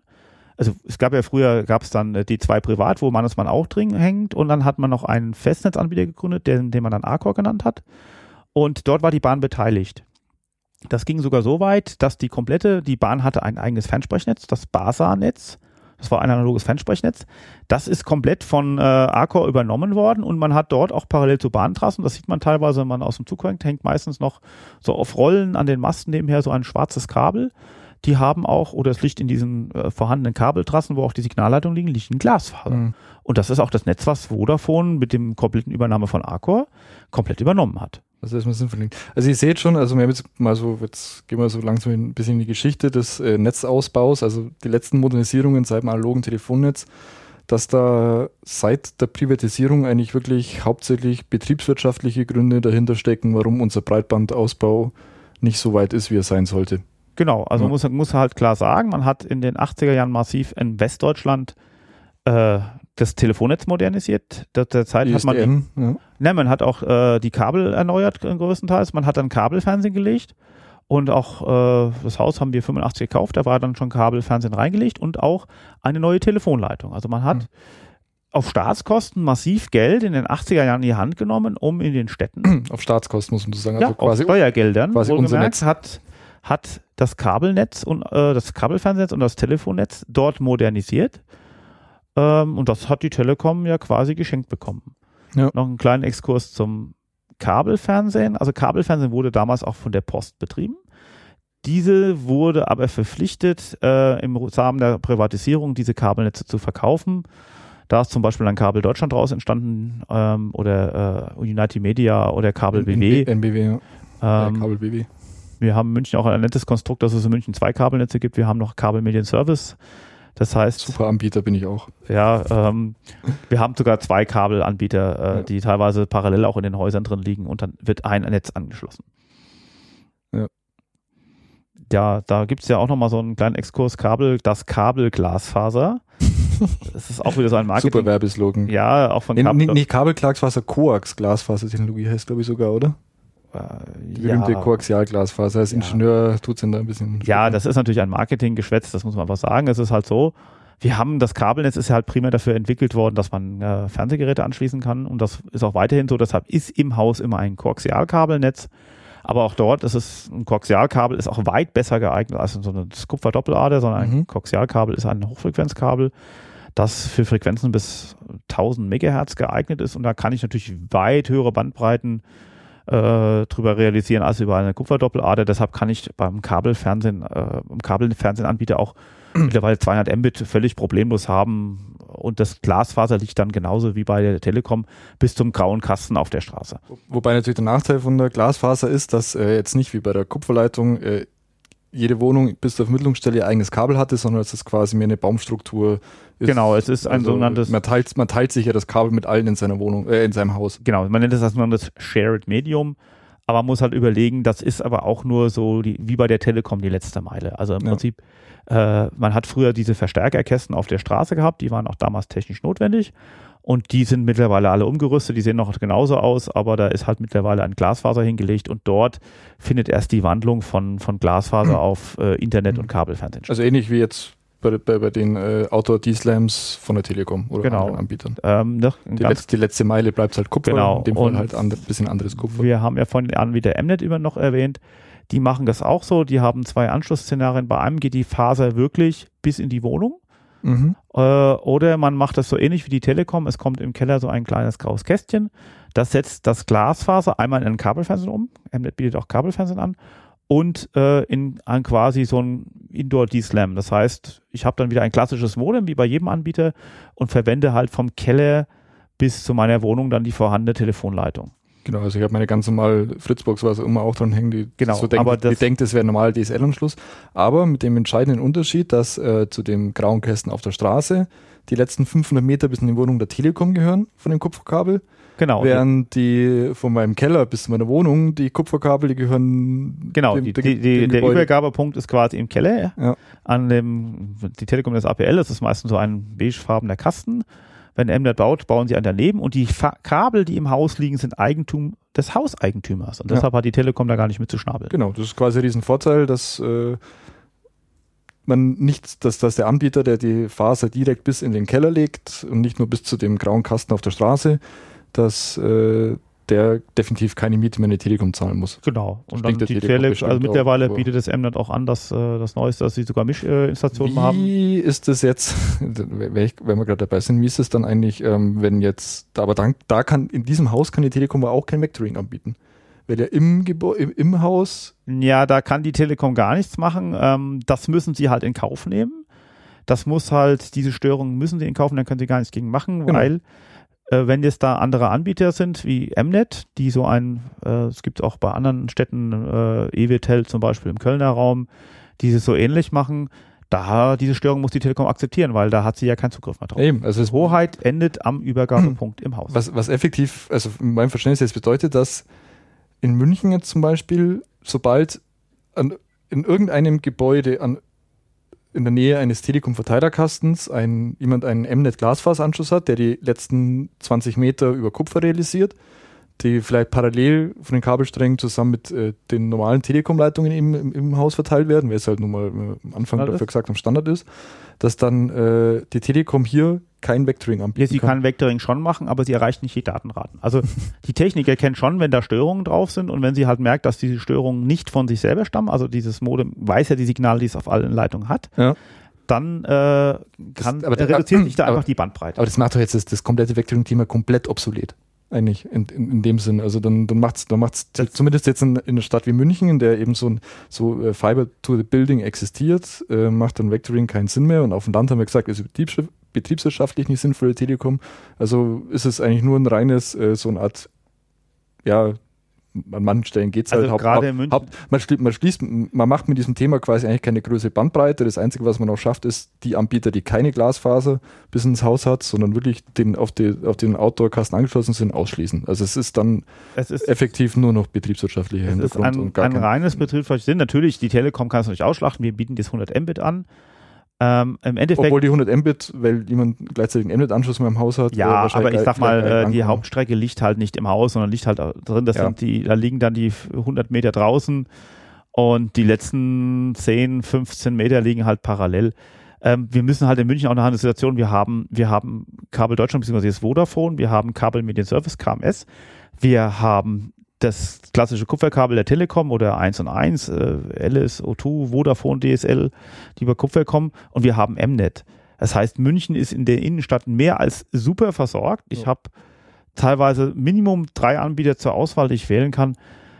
also es gab ja früher, gab es dann äh, die zwei privat, wo Mannesmann auch drin hängt und dann hat man noch einen Festnetzanbieter gegründet, den, den man dann Arcor genannt hat und dort war die Bahn beteiligt. Das ging sogar so weit, dass die komplette, die Bahn hatte ein eigenes Fernsprechnetz, das BASA-Netz. Das war ein analoges Fernsprechnetz. Das ist komplett von äh, Arcor übernommen worden und man hat dort auch parallel zu Bahntrassen, das sieht man teilweise, wenn man aus dem Zug hängt, hängt meistens noch so auf Rollen an den Masten nebenher so ein schwarzes Kabel die haben auch, oder es liegt in diesen äh, vorhandenen Kabeltrassen, wo auch die Signalleitungen liegen, liegt ein Glasfaser. Mhm. Und das ist auch das Netz, was Vodafone mit dem kompletten Übernahme von Arcor komplett übernommen hat. Also erstmal sinnvoll. Also ihr seht schon, also wir haben jetzt mal so, jetzt gehen wir so langsam ein bisschen in die Geschichte des äh, Netzausbaus, also die letzten Modernisierungen seit dem analogen Telefonnetz, dass da seit der Privatisierung eigentlich wirklich hauptsächlich betriebswirtschaftliche Gründe dahinter stecken, warum unser Breitbandausbau nicht so weit ist, wie er sein sollte. Genau, also ja. man muss, muss halt klar sagen, man hat in den 80er Jahren massiv in Westdeutschland äh, das Telefonnetz modernisiert. Derzeit hat man, ja. ne, man hat auch äh, die Kabel erneuert größtenteils. Man hat dann Kabelfernsehen gelegt und auch äh, das Haus haben wir 85 gekauft. Da war dann schon Kabelfernsehen reingelegt und auch eine neue Telefonleitung. Also man hat mhm. auf Staatskosten massiv Geld in den 80er Jahren in die Hand genommen, um in den Städten auf Staatskosten muss man so sagen, also ja, quasi auf Steuergeldern, quasi unser Netz hat hat das Kabelnetz und äh, das Kabelfernsetz und das Telefonnetz dort modernisiert ähm, und das hat die Telekom ja quasi geschenkt bekommen. Ja. Noch einen kleinen Exkurs zum Kabelfernsehen. Also Kabelfernsehen wurde damals auch von der Post betrieben. Diese wurde aber verpflichtet, äh, im Rahmen der Privatisierung diese Kabelnetze zu verkaufen. Da ist zum Beispiel ein Kabel Deutschland draus entstanden ähm, oder äh, United Media oder Kabel BW. NBW, ja. Ähm, Kabel BW. Wir haben in München auch ein nettes Konstrukt, dass es in München zwei Kabelnetze gibt. Wir haben noch Kabel Medien Service das heißt. Super Anbieter bin ich auch. Ja, ähm, wir haben sogar zwei Kabelanbieter, äh, ja. die teilweise parallel auch in den Häusern drin liegen und dann wird ein Netz angeschlossen. Ja. Ja, da gibt es ja auch nochmal so einen kleinen Exkurs Kabel, das Kabelglasfaser. Das ist auch wieder so ein Marketing. Super Werbeslogan. Ja, auch von Kabel. Nee, nicht Kabelglasfaser, Coax Glasfasertechnologie heißt, glaube ich, sogar, oder? Die berühmte ja. Koaxialglasfaser. Als Ingenieur ja. tut es da ein bisschen. Ja, das ist natürlich ein Marketinggeschwätz, das muss man einfach sagen. Es ist halt so, wir haben das Kabelnetz ist ja halt primär dafür entwickelt worden, dass man äh, Fernsehgeräte anschließen kann und das ist auch weiterhin so. Deshalb ist im Haus immer ein Koaxialkabelnetz. Aber auch dort ist es ein Koaxialkabel ist auch weit besser geeignet als so eine Kupferdoppellader, sondern ein mhm. Koaxialkabel ist ein Hochfrequenzkabel, das für Frequenzen bis 1000 Megahertz geeignet ist und da kann ich natürlich weit höhere Bandbreiten äh, drüber realisieren als über eine Kupferdoppelader. Deshalb kann ich beim Kabelfernsehen, äh, im Kabelfernsehanbieter auch mittlerweile 200 Mbit völlig problemlos haben und das Glasfaser liegt dann genauso wie bei der Telekom bis zum grauen Kasten auf der Straße. Wobei natürlich der Nachteil von der Glasfaser ist, dass äh, jetzt nicht wie bei der Kupferleitung äh, jede Wohnung bis zur Vermittlungsstelle ihr eigenes Kabel hatte, sondern es ist quasi mehr eine Baumstruktur. Ist, genau, es ist ein also sogenanntes. Man teilt, man teilt sich ja das Kabel mit allen in seiner Wohnung, äh, in seinem Haus. Genau, man nennt es das sogenanntes Shared Medium. Aber man muss halt überlegen, das ist aber auch nur so die, wie bei der Telekom die letzte Meile. Also im ja. Prinzip, äh, man hat früher diese Verstärkerkästen auf der Straße gehabt, die waren auch damals technisch notwendig. Und die sind mittlerweile alle umgerüstet, die sehen noch genauso aus, aber da ist halt mittlerweile ein Glasfaser hingelegt und dort findet erst die Wandlung von, von Glasfaser auf äh, Internet und Kabelfernsehen statt. Also ähnlich wie jetzt bei, bei, bei den äh, Outdoor-D-Slams von der Telekom oder genau. anderen Anbietern. Ähm, ne, die, letzte, die, letzte, Meile bleibt halt Kupfer, genau. in dem Fall halt ein bisschen anderes Kupfer. Wir haben ja von Anbieter Mnet über noch erwähnt, die machen das auch so, die haben zwei Anschlussszenarien. Bei einem geht die Faser wirklich bis in die Wohnung Mhm. Äh, oder man macht das so ähnlich wie die Telekom. Es kommt im Keller so ein kleines graues Kästchen. Das setzt das Glasfaser einmal in ein Kabelfernsehen um. Mnet bietet auch Kabelfernsehen an. Und äh, in ein quasi so ein Indoor D-Slam. Das heißt, ich habe dann wieder ein klassisches Modem, wie bei jedem Anbieter, und verwende halt vom Keller bis zu meiner Wohnung dann die vorhandene Telefonleitung. Genau, also ich habe meine ganz normale Fritzbox, was immer auch dran hängen, die genau, so denkt, aber die denkt, es wäre normal DSL-Anschluss. Aber mit dem entscheidenden Unterschied, dass äh, zu dem grauen Kästen auf der Straße die letzten 500 Meter bis in die Wohnung der Telekom gehören von dem Kupferkabel. Genau. Während die von meinem Keller bis zu meiner Wohnung, die Kupferkabel, die gehören. Genau, dem, die, die, die, der Übergabepunkt ist quasi im Keller. Ja. An dem, die Telekom das APL, das ist meistens so ein beigefarbener Kasten wenn Mnet baut, bauen sie ein daneben und die Fa Kabel, die im Haus liegen, sind Eigentum des Hauseigentümers. Und deshalb ja. hat die Telekom da gar nicht mit zu schnabeln. Genau, das ist quasi ein Riesenvorteil, dass äh, man nicht, dass, dass der Anbieter, der die Faser direkt bis in den Keller legt und nicht nur bis zu dem grauen Kasten auf der Straße, dass äh, der definitiv keine Miete mehr in die Telekom zahlen muss. Genau. Und dann die Telekom, also mittlerweile auch, bietet das Mnet auch an, dass äh, das Neueste, dass sie sogar Mischinstallationen äh, haben. Wie ist das jetzt, wenn wir gerade dabei sind, wie ist es dann eigentlich, ähm, wenn jetzt, aber dann, da kann, in diesem Haus kann die Telekom auch kein Vectoring anbieten. Weil ja im, im, im Haus. Ja, da kann die Telekom gar nichts machen. Ähm, das müssen sie halt in Kauf nehmen. Das muss halt, diese Störungen müssen sie in Kauf nehmen, dann können sie gar nichts gegen machen, Genau. weil wenn jetzt da andere Anbieter sind, wie Mnet, die so ein, äh, es gibt auch bei anderen Städten, äh, EWTEL zum Beispiel im Kölner Raum, die es so ähnlich machen, da diese Störung muss die Telekom akzeptieren, weil da hat sie ja keinen Zugriff mehr drauf. Eben, also es, Hoheit endet am Übergabepunkt im Haus. was, was effektiv, also in meinem Verständnis jetzt bedeutet, dass in München jetzt zum Beispiel, sobald an, in irgendeinem Gebäude an, in der Nähe eines Telekom-Verteilerkastens ein, jemand einen Mnet-Glasfaseranschluss hat, der die letzten 20 Meter über Kupfer realisiert, die vielleicht parallel von den Kabelsträngen zusammen mit äh, den normalen Telekom-Leitungen im, im, Haus verteilt werden, weil es halt nun mal äh, am Anfang Standard dafür gesagt am Standard ist, dass dann äh, die Telekom hier kein Vectoring anbieten Ja, sie kann Vectoring schon machen, aber sie erreicht nicht die Datenraten. Also die Technik erkennt schon, wenn da Störungen drauf sind und wenn sie halt merkt, dass diese Störungen nicht von sich selber stammen, also dieses Modem weiß ja die Signale, die es auf allen Leitungen hat, Ja. dann äh, kann, aber- äh, reduziert sich da aber- einfach die Bandbreite. Aber das macht doch jetzt das, das komplette Vectoring-Thema komplett obsolet. Eigentlich in, in, in dem Sinn. Also dann, dann macht es dann macht's zumindest jetzt in, in einer Stadt wie München, in der eben so ein so äh, Fiber to the Building existiert, äh, macht dann Vectoring keinen Sinn mehr. Und auf dem Land haben wir gesagt, ist betriebs betriebswirtschaftlich nicht sinnvoll, Telekom. Also ist es eigentlich nur ein reines, äh, so eine Art, ja, an manchen Stellen geht es Also halt gerade in München- Haupt, man, schließt, man schließt, man macht mit diesem Thema quasi eigentlich keine größere Bandbreite. Das Einzige, was man auch schafft, ist die Anbieter, die keine Glasfaser bis ins Haus hat, sondern wirklich den auf, die, auf den Outdoor-Kasten angeschlossen sind, ausschließen. Also es ist dann Es ist, effektiv nur noch betriebswirtschaftlicher es ist Hintergrund ein, und gar ein reines betriebswirtschaftliches Sinn. Natürlich, die Telekom kann es nicht ausschlachten, wir bieten das 100 Mbit an. Ähm, Im Endeffekt Obwohl die 100 Mbit, weil jemand gleichzeitig einen Mbit-Anschluss mehr im Haus hat. äh, Ja, wahrscheinlich aber ich sag mal, äh, die. Hauptstrecke liegt halt nicht im Haus, sondern liegt halt drin. Das Ja. sind die, da liegen dann die 100 Meter draußen und die letzten 10, 15 Meter liegen halt parallel. Ähm, wir müssen halt in München auch noch eine Situation, wir haben, wir haben Kabel Deutschland bzw. das Vodafone, wir haben Kabel Medien Service, KMS, wir haben das klassische Kupferkabel der Telekom oder 1 und 1, äh, LS, O2, Vodafone, DSL, die über Kupfer kommen und wir haben Mnet. Das heißt, München ist in der Innenstadt mehr als super versorgt. Ich Ja. habe teilweise Minimum drei Anbieter zur Auswahl, die ich wählen kann.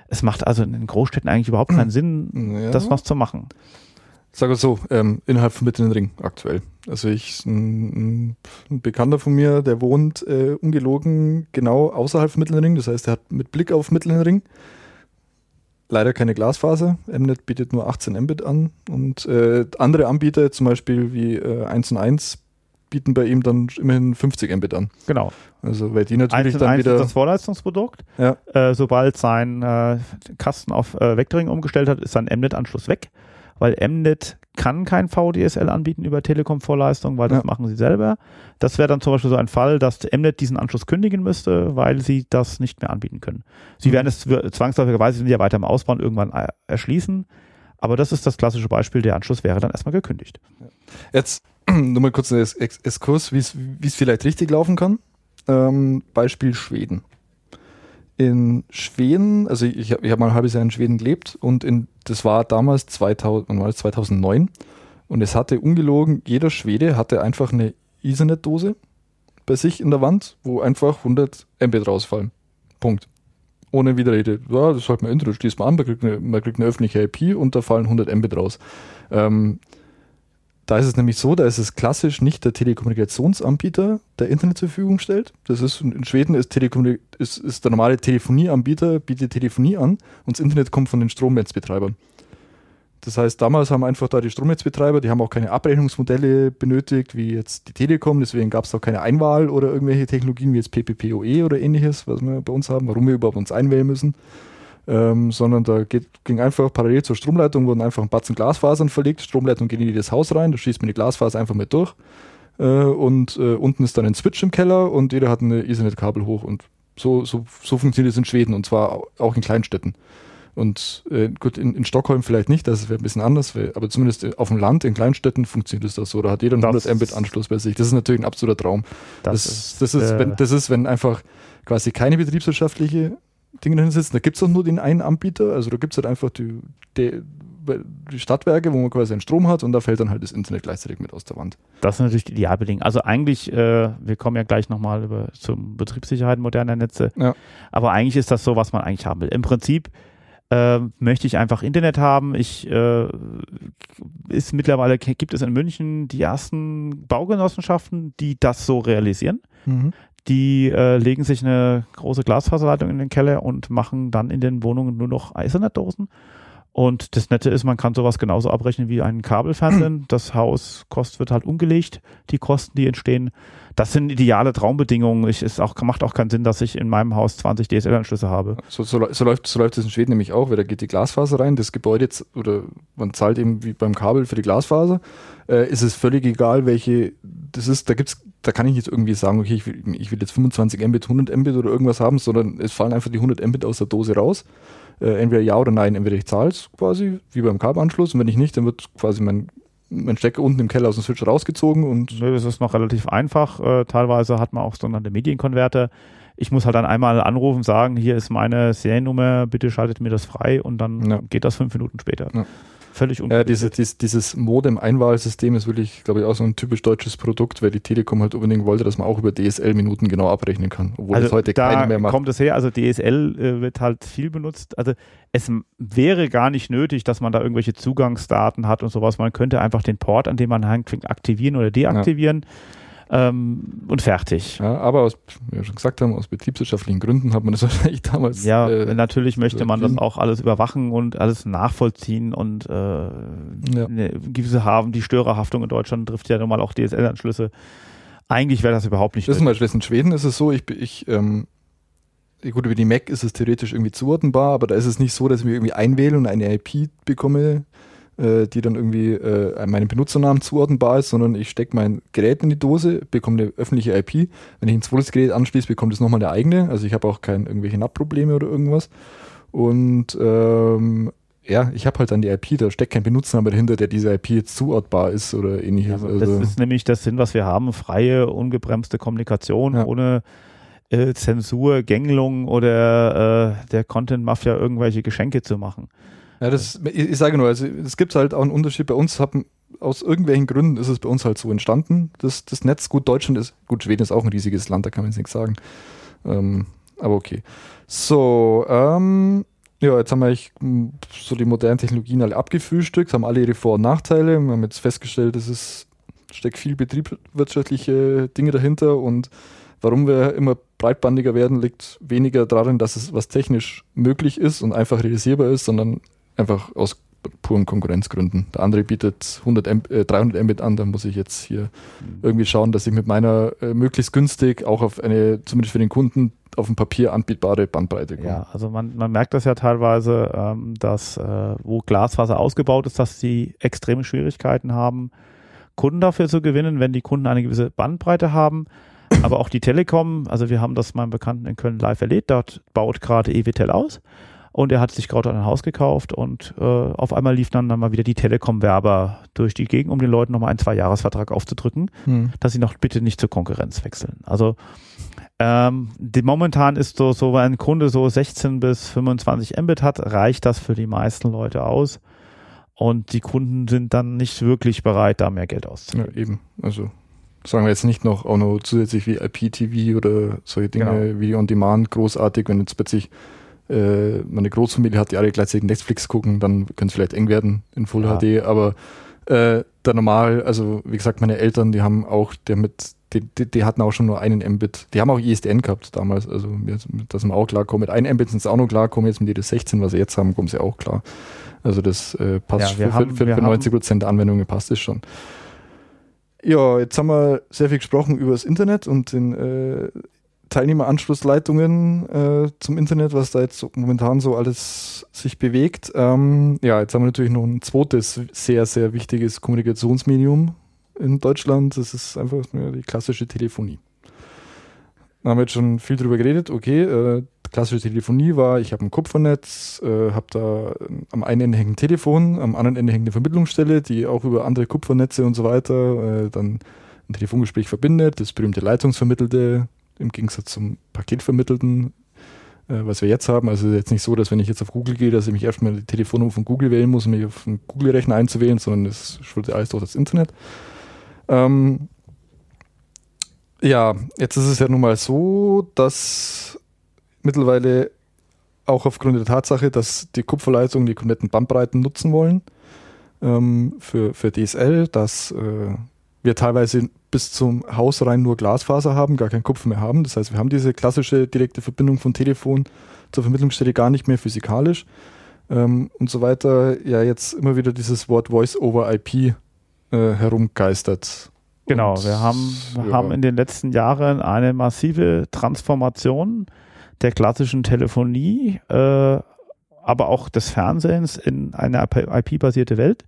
Es macht also in den Großstädten eigentlich überhaupt keinen Sinn, Ja. das was zu machen. Sag mal so, ähm, innerhalb von Mitten in den Ring aktuell. Also ich, ein, ein Bekannter von mir, der wohnt äh, ungelogen genau außerhalb von Mitten in den Ring. Das heißt, er hat mit Blick auf Mitten in den Ring leider keine Glasfaser. Mnet bietet nur 18 Mbit an und äh, andere Anbieter, zum Beispiel wie äh, 1 und 1, bieten bei ihm dann immerhin 50 Mbit an. Genau. Also weil die natürlich Eins und dann eins ist wieder das Vorleistungsprodukt. Ja. Äh, sobald sein äh, Kasten auf äh, Vectoring umgestellt hat, ist sein Mnet-Anschluss weg, weil Mnet kann kein VDSL anbieten über Telekom-Vorleistung, weil das Ja. machen sie selber. Das wäre dann zum Beispiel so ein Fall, dass Mnet diesen Anschluss kündigen müsste, weil sie das nicht mehr anbieten können. Sie Mhm. werden es zw- zwangsläufigerweise, sie ja weiter im Ausbauen irgendwann äh, erschließen. Aber das ist das klassische Beispiel, der Anschluss wäre dann erstmal gekündigt. Jetzt nur mal kurz Ex- Exkurs, wie es wie es vielleicht richtig laufen kann. Ähm, Beispiel Schweden. In Schweden, also ich habe ich hab mal ein halbes Jahr in Schweden gelebt und in, das war damals 2000, wann war das? 2009 und es hatte ungelogen, jeder Schwede hatte einfach eine Ethernet-Dose bei sich in der Wand, wo einfach 100 Mbit rausfallen. Punkt. Ohne Widerrede. Ja, das ist halt mal Internet, schließt mal an, man kriegt, eine, man kriegt eine öffentliche IP und da fallen 100 Mbit raus. Ähm, da ist es nämlich so, da ist es klassisch nicht der Telekommunikationsanbieter, der Internet zur Verfügung stellt. Das ist in Schweden ist, Telekommunik ist, ist der normale Telefonieanbieter, bietet Telefonie an und das Internet kommt von den Stromnetzbetreibern. Das heißt, damals haben einfach da die Stromnetzbetreiber, die haben auch keine Abrechnungsmodelle benötigt, wie jetzt die Telekom, deswegen gab es auch keine Einwahl oder irgendwelche Technologien wie jetzt PPPoE oder ähnliches, was wir bei uns haben, warum wir überhaupt uns einwählen müssen. Ähm, sondern da geht, ging einfach parallel zur Stromleitung, wurden einfach ein Batzen Glasfasern verlegt, Stromleitung geht in jedes Haus rein, da schießt man die Glasfaser einfach mit durch äh, und äh, unten ist dann ein Switch im Keller und jeder hat ein Ethernet-Kabel hoch und so, so, so funktioniert es in Schweden und zwar au- auch in Kleinstädten. Und äh, gut, in, in Stockholm vielleicht nicht, das wäre ein bisschen anders, aber zumindest auf dem Land, in Kleinstädten funktioniert das so. Da hat jeder einen Das 100 Mbit-Anschluss bei sich. Das ist natürlich ein absoluter Traum. Das, das, ist, äh, wenn, das ist, wenn einfach quasi keine betriebswirtschaftliche Dinge sitzen. Da gibt es auch nur den einen Anbieter. Also da gibt es halt einfach die, der, die Stadtwerke, wo man quasi einen Strom hat und da fällt dann halt das Internet gleichzeitig mit aus der Wand. Das ist natürlich die Idealbedingung. Also eigentlich, äh, wir kommen ja gleich nochmal über zum Betriebssicherheit moderner Netze, Ja. aber eigentlich ist das so, was man eigentlich haben will. Im Prinzip äh, möchte ich einfach Internet haben. Ich äh, ist mittlerweile gibt es in München die ersten Baugenossenschaften, die das so realisieren. Die äh, legen sich eine große Glasfaserleitung in den Keller und machen dann in den Wohnungen nur noch Ethernet-Dosen. Und das Nette ist, man kann sowas genauso abrechnen wie einen Kabelfernsehen. Das Haus kost, wird halt umgelegt, die Kosten, die entstehen. Das sind ideale Traumbedingungen. Ich, es auch, macht auch keinen Sinn, dass ich in meinem Haus 20 DSL-Anschlüsse habe. So, so, so, läuft, so läuft es in Schweden nämlich auch, weil da geht die Glasfaser rein, das Gebäude jetzt, oder man zahlt eben wie beim Kabel für die Glasfaser, äh, ist es völlig egal, welche, das ist, da gibt's, da kann ich nicht irgendwie sagen, okay, ich will, ich will jetzt 25 Mbit, 100 Mbit oder irgendwas haben, sondern es fallen einfach die 100 Mbit aus der Dose raus. Äh, entweder ja oder nein, entweder ich zahle es quasi, wie beim Kabelanschluss, und wenn ich nicht, dann wird quasi mein mein Stecker unten im Keller aus dem Switch rausgezogen und. Nö, das ist noch relativ einfach. Äh, teilweise hat man auch sogenannte Medienkonverter. Ich muss halt dann einmal anrufen, sagen, hier ist meine Seriennummer, bitte schaltet mir das frei und dann Ja. geht das fünf Minuten später. Ja. Völlig Ja, unkompliziert. diese, dies, dieses Modem-Einwahlsystem ist wirklich, glaube ich, auch so ein typisch deutsches Produkt, weil die Telekom halt unbedingt wollte, dass man auch über DSL-Minuten genau abrechnen kann, obwohl das heute Also da keiner mehr macht. kommt es her, also DSL äh, wird halt viel benutzt. Also es wäre gar nicht nötig, dass man da irgendwelche Zugangsdaten hat und sowas. Man könnte einfach den Port, an dem man hängt, aktivieren oder deaktivieren ähm, und fertig. Ja, aber aus, wie wir schon gesagt haben, aus betriebswirtschaftlichen Gründen hat man das wahrscheinlich damals. Ja, äh, natürlich möchte man das auch alles überwachen und alles nachvollziehen und äh, eine gewisse haben. Die Störerhaftung in Deutschland trifft ja nun mal auch DSL-Anschlüsse. Eigentlich wäre das überhaupt nicht Das ist zum nötig. Beispiel in Schweden ist es so, ich, ich ähm, gut, über die Mac ist es theoretisch irgendwie zuordnenbar, aber da ist es nicht so, dass ich mir irgendwie einwähle und eine IP bekomme, äh, die dann irgendwie äh, meinem Benutzernamen zuordnenbar ist, sondern ich stecke mein Gerät in die Dose, bekomme eine öffentliche IP. Wenn ich ein zweites Gerät anschließe, bekommt es nochmal eine eigene. Also ich habe auch keine irgendwelche NAT-Probleme oder irgendwas. Und ähm, ja, ich habe halt dann die IP, da steckt kein Benutzername dahinter, der dieser IP jetzt zuordbar ist oder ähnliches. Also das also, ist nämlich das Sinn, was wir haben, freie, ungebremste Kommunikation Ja. ohne äh, Zensur, Gängelung oder äh, der Content-Mafia irgendwelche Geschenke zu machen. Ja, das, ich, ich sage nur, also es gibt halt auch einen Unterschied. Bei uns haben, aus irgendwelchen Gründen ist es bei uns halt so entstanden. Das, das Netz, gut, Deutschland ist, gut, Schweden ist auch ein riesiges Land, da kann man jetzt nichts sagen. Ähm, aber okay. So, ähm, ja, jetzt haben wir eigentlich mh, so die modernen Technologien alle abgefrühstückt, haben alle ihre Vor- und Nachteile. Wir haben jetzt festgestellt, es ist, steckt viel betriebswirtschaftliche Dinge dahinter und warum wir immer breitbandiger werden, liegt weniger darin, dass es was technisch möglich ist und einfach realisierbar ist, sondern einfach aus puren Konkurrenzgründen. Der andere bietet 100 Mb, äh, 300 Mbit an, dann muss ich jetzt hier irgendwie schauen, dass ich mit meiner äh, möglichst günstig auch auf eine, zumindest für den Kunden, auf dem Papier anbietbare Bandbreite komme. Ja, also man, man merkt das ja teilweise, ähm, dass äh, wo Glasfaser ausgebaut ist, dass sie extreme Schwierigkeiten haben, Kunden dafür zu gewinnen, wenn die Kunden eine gewisse Bandbreite haben. Aber auch die Telekom, also wir haben das meinem Bekannten in Köln live erlebt, dort baut gerade EWTEL aus und er hat sich gerade ein Haus gekauft und äh, auf einmal lief dann, dann mal wieder die Telekom-Werber durch die Gegend, um den Leuten nochmal einen Zwei-Jahres-Vertrag aufzudrücken Hm. dass sie noch bitte nicht zur Konkurrenz wechseln. Also ähm, die, momentan ist so, so, wenn ein Kunde so 16 bis 25 Mbit hat, reicht das für die meisten Leute aus. Und die Kunden sind dann nicht wirklich bereit, da mehr Geld Ja, auszugeben. eben. Also sagen wir jetzt nicht noch auch noch zusätzlich wie IPTV oder solche Dinge Genau. wie On Demand großartig, wenn jetzt plötzlich äh, man eine Großfamilie hat, die alle gleichzeitig Netflix gucken, dann könnte es vielleicht eng werden in Full Ja. HD, aber äh, der normal, also wie gesagt, meine Eltern, die haben auch, der mit, die, die, die hatten auch schon nur einen Mbit. Die haben auch ISDN gehabt damals, also da sind wir auch klarkommen. Mit einem Mbit sind sie auch noch klarkommen, jetzt mit jedes 16, was sie jetzt haben, kommen sie auch klar. Also das äh, passt Ja, für, haben- für, für haben- 90 Prozent der Anwendungen passt es schon. Ja, jetzt haben wir sehr viel gesprochen über das Internet und den äh, Teilnehmeranschlussleitungen äh, zum Internet, was da jetzt momentan so alles sich bewegt. Ähm, ja, jetzt haben wir natürlich noch ein zweites sehr, sehr wichtiges Kommunikationsmedium in Deutschland. Das ist einfach die klassische Telefonie. Da haben wir jetzt schon viel drüber geredet. Okay, äh, klassische Telefonie war, ich habe ein Kupfernetz, äh, habe da am einen Ende hängt ein Telefon, am anderen Ende hängt eine Vermittlungsstelle, die auch über andere Kupfernetze und so weiter äh, dann ein Telefongespräch verbindet, das berühmte Leitungsvermittelte im Gegensatz zum Paketvermittelten äh, was wir jetzt haben. Also jetzt nicht so, dass wenn ich jetzt auf Google gehe, dass ich mich erstmal die Telefonnummer von Google wählen muss, um mich auf einen Google-Rechner einzuwählen, sondern es schuldet alles durch das Internet. Ähm, ja, jetzt ist es ja nun mal so, dass mittlerweile auch aufgrund der Tatsache, dass die Kupferleitungen die kompletten Bandbreiten nutzen wollen ähm, für, für DSL, dass äh, wir teilweise bis zum Haus rein nur Glasfaser haben, gar kein Kupfer mehr haben. Das heißt, wir haben diese klassische direkte Verbindung von Telefon zur Vermittlungsstelle gar nicht mehr physikalisch ähm, und so weiter. Ja, jetzt immer wieder dieses Wort Voice over IP äh, herumgeistert. Genau, und, wir haben, ja. haben in den letzten Jahren eine massive Transformation der klassischen Telefonie, äh, aber auch des Fernsehens in eine IP-basierte Welt.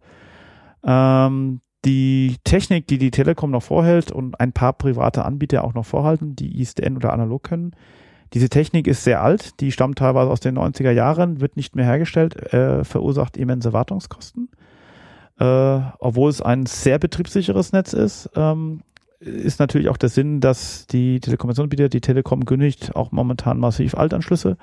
Ähm, die Technik, die die Telekom noch vorhält und ein paar private Anbieter auch noch vorhalten, die ISDN oder analog können, diese Technik ist sehr alt, die stammt teilweise aus den 90er Jahren, wird nicht mehr hergestellt, äh, verursacht immense Wartungskosten. Äh, obwohl es ein sehr betriebssicheres Netz ist, ähm, ist natürlich auch der Sinn, dass die Telekommunikationsanbieter, die Telekom kündigt auch momentan massiv Altanschlüsse.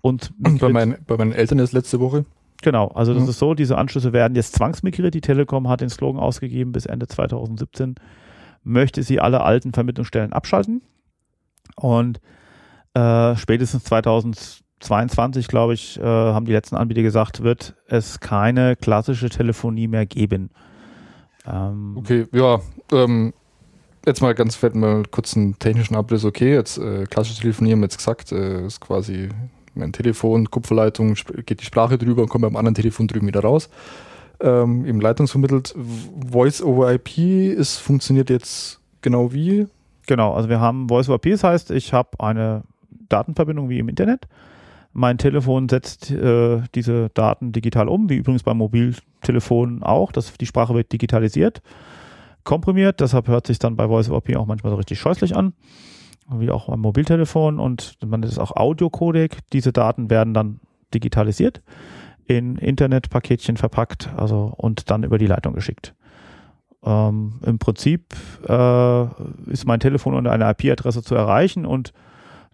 Und bei, mein, bei meinen Eltern ist letzte Woche Genau, also das mhm. ist so, diese Anschlüsse werden jetzt zwangsmigriert. Die Telekom hat den Slogan ausgegeben, bis Ende 2017 möchte sie alle alten Vermittlungsstellen abschalten. Und äh, spätestens 2022, glaube ich, äh, haben die letzten Anbieter gesagt, wird es keine klassische Telefonie mehr geben. Ähm, okay, ja, ähm, jetzt mal ganz fett mal kurz einen technischen Abriss. Okay, jetzt äh, klassische Telefonie haben wir jetzt gesagt, äh, ist quasi mein Telefon, Kupferleitung, geht die Sprache drüber und kommt beim anderen Telefon drüben wieder raus. Ähm, eben leitungsvermittelt. Voice over IP ist, funktioniert jetzt genau wie? Genau, also wir haben Voice over IP, das heißt, ich habe eine Datenverbindung wie im Internet. Mein Telefon setzt äh, diese Daten digital um, wie übrigens beim Mobiltelefon auch. Das, die Sprache wird digitalisiert, komprimiert, deshalb hört sich dann bei Voice over IP auch manchmal so richtig scheußlich an wie auch am Mobiltelefon und man es auch Audiocodec. Diese Daten werden dann digitalisiert, in Internetpaketchen verpackt, also und dann über die Leitung geschickt. Ähm, Im Prinzip äh, ist mein Telefon unter einer IP-Adresse zu erreichen und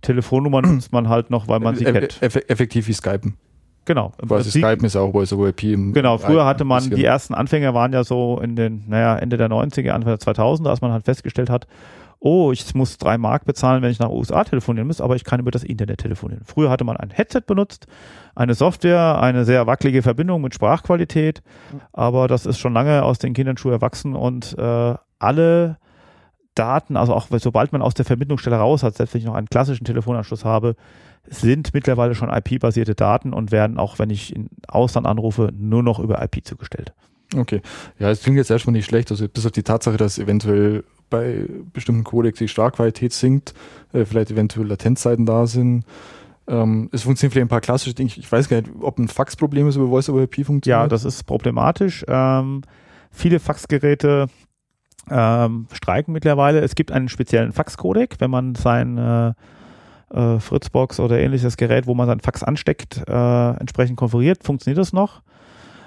Telefonnummern nutzt man halt noch, weil man sie kennt. Effektiv wie Skypen. Genau. Quasi Skypen ist auch Voice over IP. Genau, früher hatte man, die ersten Anfänger waren ja so in den, naja, Ende der 90er, Anfang der 2000er, als man halt festgestellt hat, oh, ich muss drei Mark bezahlen, wenn ich nach USA telefonieren muss, aber ich kann über das Internet telefonieren. Früher hatte man ein Headset benutzt, eine Software, eine sehr wackelige Verbindung mit Sprachqualität, aber das ist schon lange aus den Kinderschuhen erwachsen und äh, alle Daten, also auch sobald man aus der Verbindungsstelle raus hat, selbst wenn ich noch einen klassischen Telefonanschluss habe, sind mittlerweile schon IP-basierte Daten und werden auch, wenn ich in Ausland anrufe, nur noch über IP zugestellt. Okay. Ja, es klingt jetzt erstmal nicht schlecht, also bis auf die Tatsache, dass eventuell bei bestimmten Codecs die Starkqualität sinkt, äh, vielleicht eventuell Latenzzeiten da sind. Ähm, es funktionieren vielleicht ein paar klassische Dinge. Ich weiß gar nicht, ob ein Faxproblem ist über Voice over IP funktioniert. Ja, das ist problematisch. Ähm, viele Faxgeräte ähm, streiken mittlerweile. Es gibt einen speziellen Faxcodec, wenn man sein äh, äh, Fritzbox oder ähnliches Gerät, wo man sein Fax ansteckt, äh, entsprechend konfiguriert, funktioniert das noch.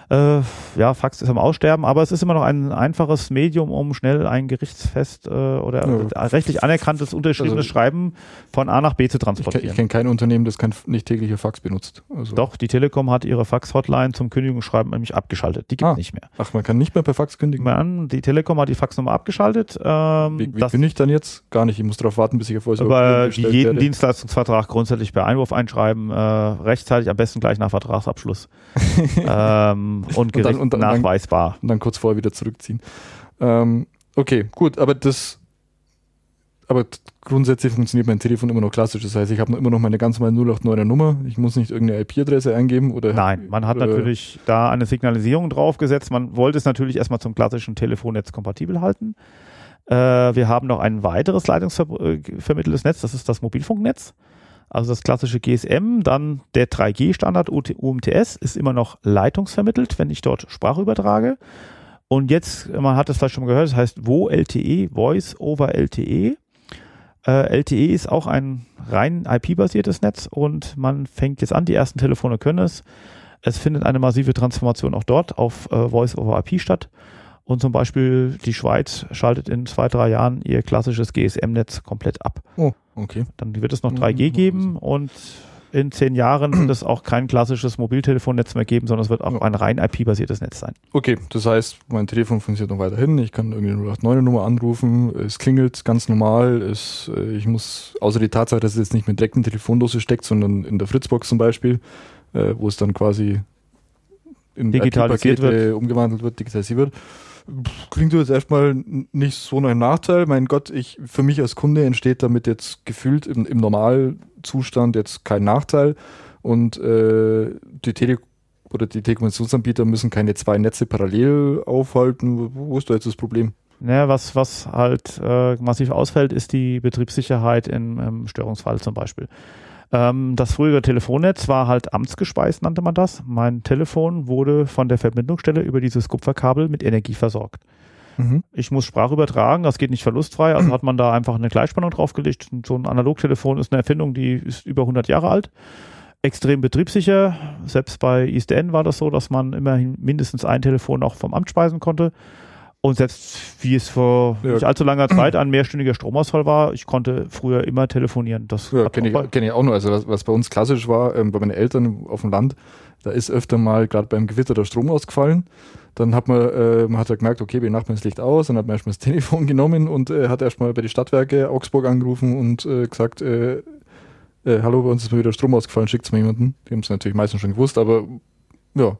Äh, ja, Fax ist am Aussterben, aber es ist immer noch ein einfaches Medium, um schnell ein gerichtsfest äh, oder ja. rechtlich anerkanntes unterschriebenes also, Schreiben von A nach B zu transportieren. Ich, ich kenne kein Unternehmen, das kein nicht tägliche Fax benutzt. Also. Doch, die Telekom hat ihre Fax-Hotline zum Kündigungsschreiben nämlich abgeschaltet. Die gibt es ah. nicht mehr. Ach, man kann nicht mehr per Fax kündigen? Man, die Telekom hat die Faxnummer abgeschaltet. Ähm, wie wie bin ich dann jetzt? Gar nicht. Ich muss darauf warten, bis ich auf euch Aber jeden werde. Dienstleistungsvertrag grundsätzlich per Einwurf einschreiben, äh, rechtzeitig, am besten gleich nach Vertragsabschluss. ähm, und, und, dann, und dann, nachweisbar. Und dann kurz vorher wieder zurückziehen. Ähm, okay, gut, aber das aber grundsätzlich funktioniert mein Telefon immer noch klassisch. Das heißt, ich habe immer noch meine ganz normale 089er Nummer. Ich muss nicht irgendeine IP-Adresse eingeben oder. Nein, man hat natürlich da eine Signalisierung draufgesetzt. Man wollte es natürlich erstmal zum klassischen Telefonnetz kompatibel halten. Äh, wir haben noch ein weiteres leitungsvermitteltes Netz, das ist das Mobilfunknetz. Also das klassische GSM, dann der 3G-Standard UMTS ist immer noch leitungsvermittelt, wenn ich dort Sprache übertrage. Und jetzt, man hat es vielleicht schon mal gehört, das heißt wo LTE, Voice over LTE. Äh, LTE ist auch ein rein IP-basiertes Netz und man fängt jetzt an, die ersten Telefone können es. Es findet eine massive Transformation auch dort auf äh, Voice over IP statt. Und zum Beispiel die Schweiz schaltet in zwei, drei Jahren ihr klassisches GSM-Netz komplett ab. Oh, okay. Dann wird es noch 3G mhm. geben und in zehn Jahren wird es auch kein klassisches Mobiltelefonnetz mehr geben, sondern es wird auch ein rein IP-basiertes Netz sein. Okay, das heißt, mein Telefon funktioniert noch weiterhin. Ich kann irgendwie eine 089-Nummer anrufen. Es klingelt ganz normal. Es, äh, ich muss, außer die Tatsache, dass es jetzt nicht mit direkten Telefondose steckt, sondern in der Fritzbox zum Beispiel, äh, wo es dann quasi in digitalisiert wird. umgewandelt wird, digitalisiert wird. Klingt jetzt erstmal nicht so ein Nachteil. Mein Gott, ich, für mich als Kunde entsteht damit jetzt gefühlt im, im Normalzustand jetzt kein Nachteil. Und äh, die Tele oder die Telekommunikationsanbieter müssen keine zwei Netze parallel aufhalten. Wo ist da jetzt das Problem? Naja, was, was halt äh, massiv ausfällt, ist die Betriebssicherheit im, im Störungsfall zum Beispiel. Ähm, das frühere Telefonnetz war halt amtsgespeist, nannte man das. Mein Telefon wurde von der Verbindungsstelle über dieses Kupferkabel mit Energie versorgt. Mhm. Ich muss Sprache übertragen, das geht nicht verlustfrei, also hat man da einfach eine Gleichspannung draufgelegt. So ein Analogtelefon ist eine Erfindung, die ist über 100 Jahre alt. Extrem betriebssicher. Selbst bei ISDN war das so, dass man immerhin mindestens ein Telefon auch vom Amt speisen konnte. Und selbst wie es vor ja. nicht allzu langer Zeit ein mehrstündiger Stromausfall war, ich konnte früher immer telefonieren. Das ja, kenne ich, kenn ich auch nur. Also was, was bei uns klassisch war, ähm, bei meinen Eltern auf dem Land, da ist öfter mal gerade beim Gewitter der Strom ausgefallen. Dann hat man, äh, man hat ja gemerkt, okay, wir nachten das Licht aus, dann hat man erstmal das Telefon genommen und äh, hat erstmal bei den Stadtwerke Augsburg angerufen und äh, gesagt, äh, äh, hallo, bei uns ist mal wieder Strom ausgefallen, schickt es mal jemanden. Die haben es natürlich meistens schon gewusst, aber ja,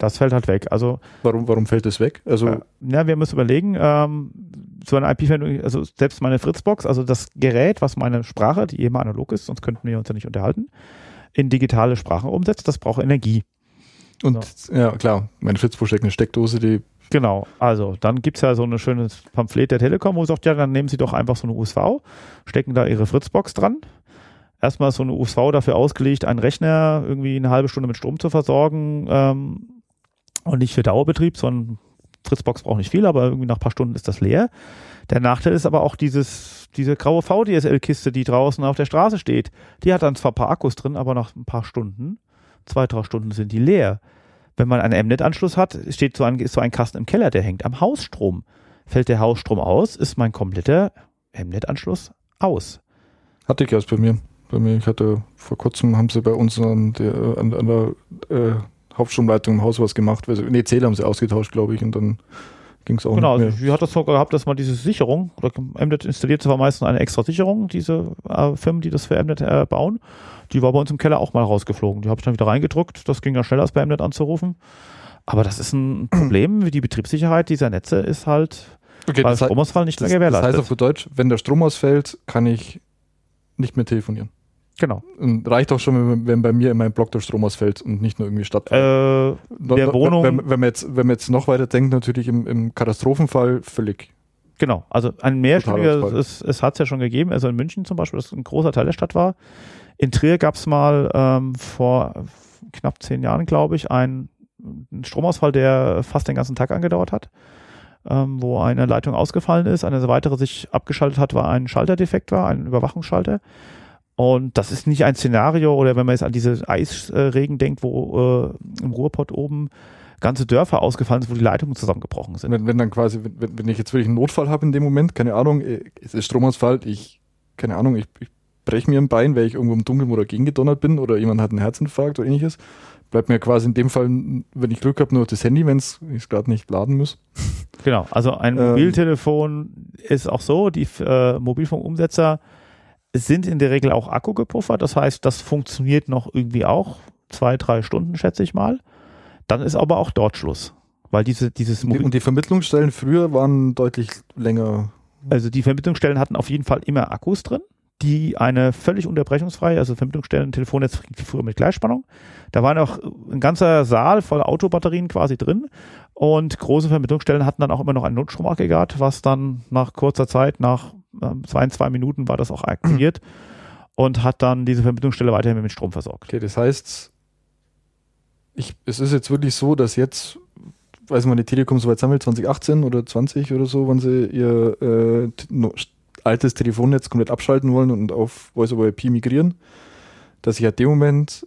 das fällt halt weg. Also warum, warum fällt das weg? Also äh, ja, wir müssen überlegen. Ähm, so eine IP-Verbindung, also selbst meine Fritzbox, also das Gerät, was meine Sprache, die immer analog ist, sonst könnten wir uns ja nicht unterhalten, in digitale Sprache umsetzt, das braucht Energie. Und so. ja, klar, meine Fritzbox steckt eine Steckdose, die Genau, also dann gibt es ja so ein schönes Pamphlet der Telekom, wo sagt, ja, dann nehmen Sie doch einfach so eine USV, stecken da Ihre Fritzbox dran. Erstmal so eine USV dafür ausgelegt, einen Rechner irgendwie eine halbe Stunde mit Strom zu versorgen. Ähm, und nicht für Dauerbetrieb, sondern Fritzbox braucht nicht viel, aber irgendwie nach ein paar Stunden ist das leer. Der Nachteil ist aber auch dieses, diese graue VDSL-Kiste, die draußen auf der Straße steht. Die hat dann zwar ein paar Akkus drin, aber nach ein paar Stunden, zwei, drei Stunden sind die leer. Wenn man einen M-Net-Anschluss hat, steht so ein, ist so ein Kasten im Keller, der hängt am Hausstrom. Fällt der Hausstrom aus, ist mein kompletter M-Net-Anschluss aus. Hatte ich erst bei mir. Bei mir, ich hatte vor kurzem, haben sie bei uns an der, an, an der äh, Hauptstromleitung im Haus was gemacht. Also, nee, Zähler haben sie ausgetauscht, glaube ich, und dann ging es auch genau, nicht mehr. Genau, sie hat das so gehabt, dass man diese Sicherung, oder MNET installiert zwar meistens eine extra Sicherung, diese äh, Firmen, die das für MNET äh, bauen, die war bei uns im Keller auch mal rausgeflogen. Die habe ich dann wieder reingedrückt, das ging ja schneller als bei MNET anzurufen. Aber das ist ein Problem, wie die Betriebssicherheit dieser Netze ist halt okay, bei Stromausfall nicht das, gewährleistet. Das heißt auf Deutsch, wenn der Strom ausfällt, kann ich nicht mehr telefonieren. Genau. Und reicht auch schon, wenn, wenn, bei mir in meinem Block der Strom ausfällt und nicht nur irgendwie Stadt. Äh, der Wohnung. Wenn, wenn, man jetzt, wenn man jetzt noch weiter denkt, natürlich im, im Katastrophenfall völlig. Genau, also ein mehrstündiger, es, es hat es ja schon gegeben, also in München zum Beispiel, das ein großer Teil der Stadt war. In Trier gab es mal ähm, vor knapp zehn Jahren, glaube ich, einen, einen Stromausfall, der fast den ganzen Tag angedauert hat. Ähm, wo eine Leitung ausgefallen ist, eine weitere sich abgeschaltet hat, weil ein Schalterdefekt war, ein Überwachungsschalter. Und das ist nicht ein Szenario, oder wenn man jetzt an diese Eisregen denkt, wo äh, im Ruhrpott oben ganze Dörfer ausgefallen sind, wo die Leitungen zusammengebrochen sind. Wenn, wenn dann quasi, wenn, wenn ich jetzt wirklich einen Notfall habe in dem Moment, keine Ahnung, äh, es ist Stromausfall, ich, keine Ahnung, ich, ich breche mir ein Bein, weil ich irgendwo im Dunkeln oder gegengedonnert bin oder jemand hat einen Herzinfarkt oder ähnliches, bleibt mir quasi in dem Fall, wenn ich Glück habe, nur das Handy, wenn ich es gerade nicht laden muss. Genau, also ein ähm. Mobiltelefon ähm, ist auch so, die äh, Mobilfunkumsetzer sind in der Regel auch Akku gepuffert. Das heißt, das funktioniert noch irgendwie auch zwei, drei Stunden, schätze ich mal. Dann ist aber auch dort Schluss. Weil diese, dieses und die, und die Vermittlungsstellen früher waren deutlich länger. Also die Vermittlungsstellen hatten auf jeden Fall immer Akkus drin, die eine völlig unterbrechungsfreie, also Vermittlungsstellen, Telefonnetz früher mit Gleichspannung. Da war noch ein ganzer Saal voll Autobatterien quasi drin. Und große Vermittlungsstellen hatten dann auch immer noch ein Notstromaggregat, was dann nach kurzer Zeit, nach zwei, zwei Minuten war das auch aktiviert und hat dann diese Verbindungsstelle weiterhin mit Strom versorgt. Okay, das heißt, ich, es ist jetzt wirklich so, dass jetzt, weiß man, die Telekom soweit sammelt, 2018 oder 20 oder so, wann sie ihr äh, altes Telefonnetz komplett abschalten wollen und auf Voice over IP migrieren, dass ich ja dem Moment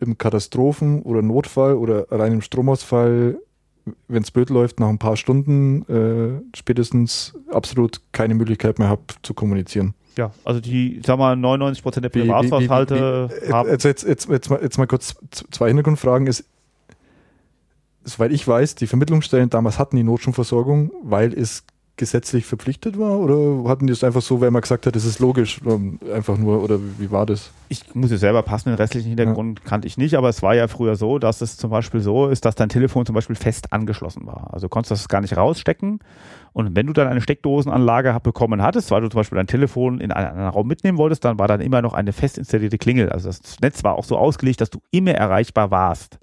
im Katastrophen- oder Notfall oder allein im Stromausfall wenn es blöd läuft, nach ein paar Stunden äh, spätestens absolut keine Möglichkeit mehr habe zu kommunizieren. Ja, also die, sag mal, 99 Prozent der Privathaushalte haben. Also jetzt, jetzt, jetzt, mal, jetzt mal kurz zwei Hintergrundfragen. Ist, soweit ich weiß, die Vermittlungsstellen damals hatten die Notstromversorgung, weil es gesetzlich verpflichtet war oder hatten die es einfach so, weil man gesagt hat, das ist logisch, einfach nur oder wie war das? Ich muss es selber passen, den restlichen Hintergrund ja. kannte ich nicht, aber es war ja früher so, dass es zum Beispiel so ist, dass dein Telefon zum Beispiel fest angeschlossen war. Also konntest du das gar nicht rausstecken und wenn du dann eine Steckdosenanlage bekommen hattest, weil du zum Beispiel dein Telefon in einen anderen Raum mitnehmen wolltest, dann war dann immer noch eine fest installierte Klingel. Also das Netz war auch so ausgelegt, dass du immer erreichbar warst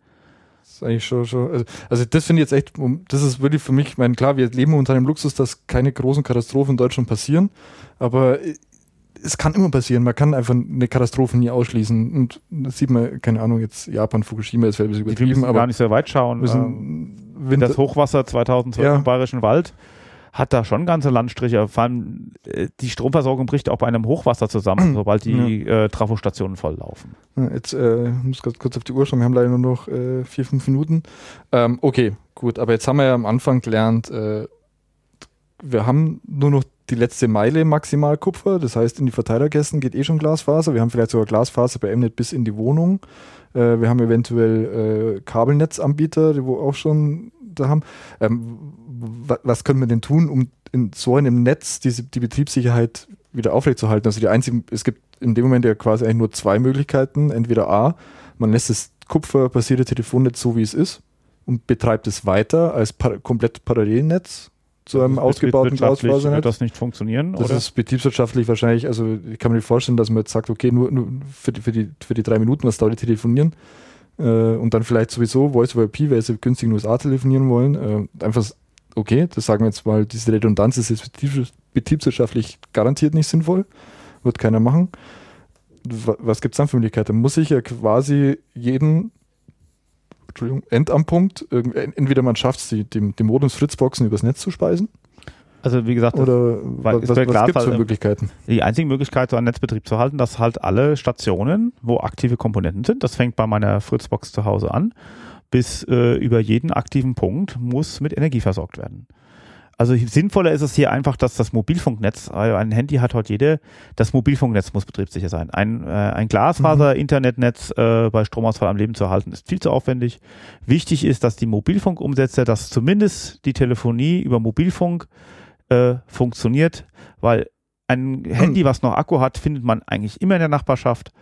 ist eigentlich schon, schon also, also das finde ich jetzt echt, das ist wirklich für mich, ich meine, klar, wir leben unter einem Luxus, dass keine großen Katastrophen in Deutschland passieren, aber es kann immer passieren. Man kann einfach eine Katastrophe nie ausschließen. Und das sieht man, keine Ahnung, jetzt Japan, Fukushima ist vielleicht ein bisschen übertrieben. Wir aber gar nicht sehr weit schauen. Ähm, das Hochwasser 2012 ja. im Bayerischen Wald hat da schon ganze Landstriche. Vor allem äh, die Stromversorgung bricht auch bei einem Hochwasser zusammen, sobald die ja. äh, Trafostationen volllaufen. Jetzt äh, muss ganz kurz auf die Uhr schauen. Wir haben leider nur noch äh, vier, fünf Minuten. Ähm, okay, gut. Aber jetzt haben wir ja am Anfang gelernt, äh, wir haben nur noch die letzte Meile maximal Kupfer. Das heißt, in die Verteilerkästen geht eh schon Glasfaser. Wir haben vielleicht sogar Glasfaser bei Mnet bis in die Wohnung. Äh, wir haben eventuell äh, Kabelnetzanbieter, die wo auch schon da haben. Ähm, was können wir denn tun, um in so einem Netz diese, die Betriebssicherheit wieder aufrechtzuerhalten? Also die einzigen, es gibt in dem Moment ja quasi eigentlich nur zwei Möglichkeiten. Entweder A, man lässt das kupferbasierte Telefonnetz so wie es ist und betreibt es weiter als par komplett Parallelnetz zu einem ausgebauten Glasfasernetz. Wird das nicht funktionieren? Das oder? ist betriebswirtschaftlich wahrscheinlich, also ich kann mir nicht vorstellen, dass man jetzt sagt, okay, nur, nur für, die, für, die, für die drei Minuten, was dauert telefonieren, äh, und dann vielleicht sowieso Voice over IP, weil sie günstig in den USA telefonieren wollen, äh, einfach okay, das sagen wir jetzt mal, diese Redundanz ist jetzt betriebswirtschaftlich garantiert nicht sinnvoll, wird keiner machen. Was gibt es dann für Möglichkeiten? Muss ich ja quasi jeden Entschuldigung, Endampunkt, entweder man schafft es, die, die, die Modems Fritzboxen übers Netz zu speisen, also wie gesagt, oder was, was, was gibt es für Möglichkeiten? Die einzige Möglichkeit, so einen Netzbetrieb zu halten, dass halt alle Stationen, wo aktive Komponenten sind, das fängt bei meiner Fritzbox zu Hause an, bis äh, über jeden aktiven Punkt muss mit Energie versorgt werden. Also sinnvoller ist es hier einfach, dass das Mobilfunknetz, also ein Handy hat heute jede, das Mobilfunknetz muss betriebssicher sein. Ein, äh, ein Glasfaser-Internetnetz äh, bei Stromausfall am Leben zu erhalten, ist viel zu aufwendig. Wichtig ist, dass die Mobilfunkumsätze, dass zumindest die Telefonie über Mobilfunk äh, funktioniert, weil ein Handy, was noch Akku hat, findet man eigentlich immer in der Nachbarschaft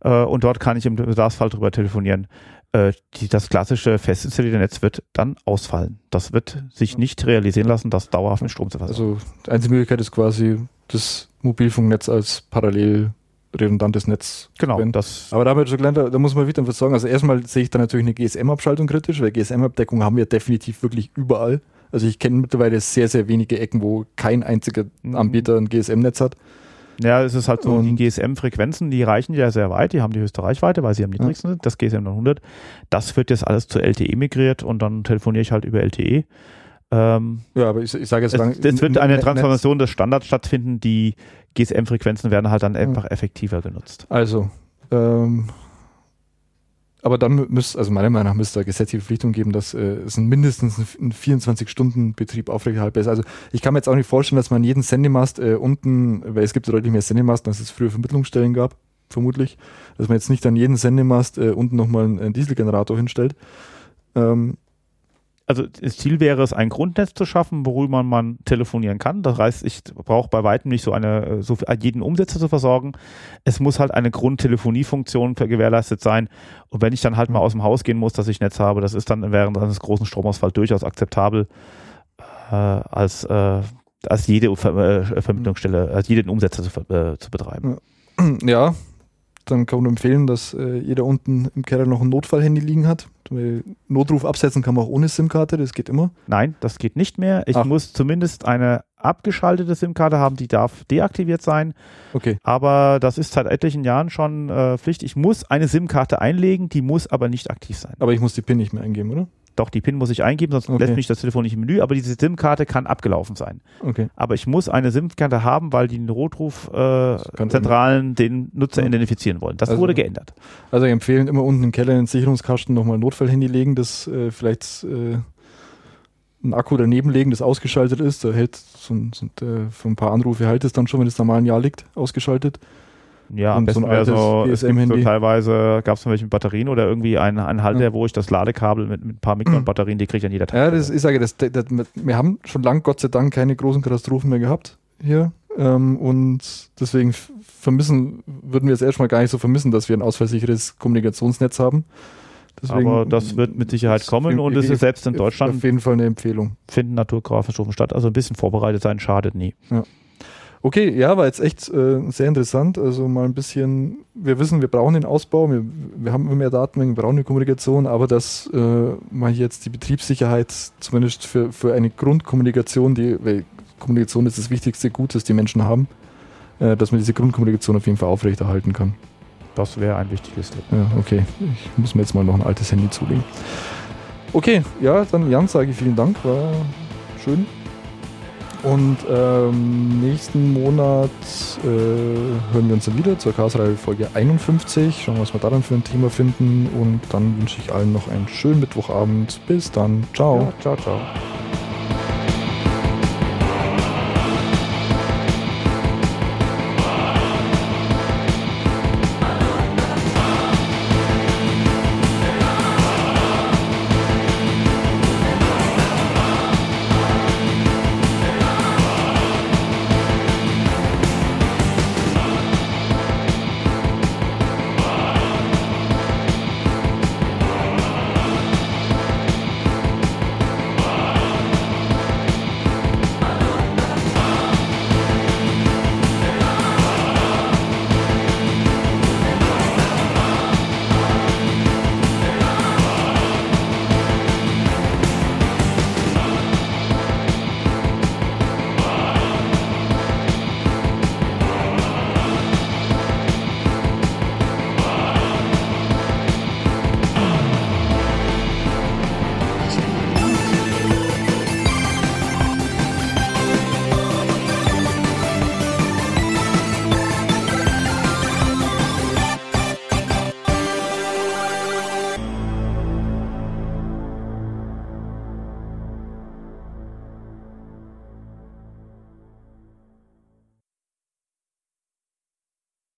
äh, und dort kann ich im Bedarfsfall drüber telefonieren äh, die, das klassische fest installierte Netz wird dann ausfallen. Das wird sich nicht realisieren lassen, das dauerhaft mit Strom zu versorgen. Also die einzige Möglichkeit ist quasi das Mobilfunknetz als parallel redundantes Netz. Genau. Das Aber da, haben wir schon gelernt, da muss man wieder was sagen. Also erstmal sehe ich da natürlich eine GSM-Abschaltung kritisch, weil GSM-Abdeckung haben wir definitiv wirklich überall. Also ich kenne mittlerweile sehr, sehr wenige Ecken, wo kein einziger mhm. Anbieter ein GSM-Netz hat. Ja, es ist halt so, und die GSM-Frequenzen, die reichen ja sehr weit, die haben die höchste Reichweite, weil sie am niedrigsten ja. sind, das GSM 900. Das wird jetzt alles zu LTE migriert und dann telefoniere ich halt über LTE. Ähm, ja, aber ich, ich sage jetzt, es, es wird eine Transformation des Standards stattfinden, die GSM-Frequenzen werden halt dann einfach effektiver genutzt. Also, ähm, aber dann müsste, also meiner Meinung nach müsste es gesetzliche Verpflichtung geben, dass äh, es mindestens ein 24-Stunden-Betrieb aufrechterhalten ist. Also ich kann mir jetzt auch nicht vorstellen, dass man jeden Sendemast äh, unten, weil es gibt deutlich mehr Sendemasten, als es früher Vermittlungsstellen gab, vermutlich, dass man jetzt nicht an jeden Sendemast äh, unten nochmal einen Dieselgenerator hinstellt. Ähm, also das Ziel wäre es, ein Grundnetz zu schaffen, worüber man telefonieren kann. Das heißt, ich brauche bei weitem nicht so eine, so jeden Umsetzer zu versorgen. Es muss halt eine Grundtelefoniefunktion gewährleistet sein. Und wenn ich dann halt mal aus dem Haus gehen muss, dass ich Netz habe, das ist dann während eines großen Stromausfalls durchaus akzeptabel, äh, als, äh, als jede Ver äh, Vermittlungsstelle, als jeden Umsetzer zu, äh, zu betreiben. Ja, dann kann man empfehlen, dass äh, jeder unten im Keller noch ein Notfallhandy liegen hat. Notruf absetzen kann man auch ohne SIM-Karte, das geht immer. Nein, das geht nicht mehr. Ich Ach. muss zumindest eine abgeschaltete SIM-Karte haben, die darf deaktiviert sein. Okay. Aber das ist seit etlichen Jahren schon äh, Pflicht. Ich muss eine SIM-Karte einlegen, die muss aber nicht aktiv sein. Aber ich muss die PIN nicht mehr eingeben, oder? Doch, die PIN muss ich eingeben, sonst okay. lässt mich das Telefon nicht im Menü, aber diese SIM-Karte kann abgelaufen sein. Okay. Aber ich muss eine SIM-Karte haben, weil die Notrufzentralen äh, den Nutzer ja. identifizieren wollen. Das also, wurde geändert. Also ich empfehlen immer unten im Keller in den Sicherungskasten nochmal ein Notfallhandy legen, das äh, vielleicht äh, einen Akku daneben legen, das ausgeschaltet ist. Da hält so ein, so ein, äh, für ein paar Anrufe hält es dann schon, wenn es normal ein Jahr liegt, ausgeschaltet. Ja, am besten so wäre so, es gibt so teilweise, gab es welche Batterien oder irgendwie einen, einen Halter, ja. wo ich das Ladekabel mit, mit ein paar Mikron-Batterien, die kriege ich an jeder Tag. Ja, das, ich sage, das, das, wir haben schon lange Gott sei Dank keine großen Katastrophen mehr gehabt hier. Ähm, und deswegen vermissen, würden wir es erstmal gar nicht so vermissen, dass wir ein ausfallsicheres Kommunikationsnetz haben. Deswegen, Aber das wird mit Sicherheit kommen und es ist selbst in Deutschland auf jeden Fall eine Empfehlung. Finden Naturkatastrophen statt. Also ein bisschen vorbereitet sein schadet nie. Ja. Okay, ja, war jetzt echt äh, sehr interessant. Also mal ein bisschen, wir wissen, wir brauchen den Ausbau, wir, wir haben immer mehr Datenmengen, wir brauchen eine Kommunikation, aber dass äh, mal jetzt die Betriebssicherheit zumindest für, für eine Grundkommunikation, die, weil Kommunikation ist das wichtigste Gut, das die Menschen haben, äh, dass man diese Grundkommunikation auf jeden Fall aufrechterhalten kann. Das wäre ein wichtiges Tipp. Ja, okay. Ich muss mir jetzt mal noch ein altes Handy zulegen. Okay, ja, dann Jan sage ich vielen Dank, war schön. Und ähm, nächsten Monat äh, hören wir uns dann wieder zur Chaosreihe Folge 51. Schauen wir, was wir da dann für ein Thema finden. Und dann wünsche ich allen noch einen schönen Mittwochabend. Bis dann. Ciao. Ja, ciao, ciao.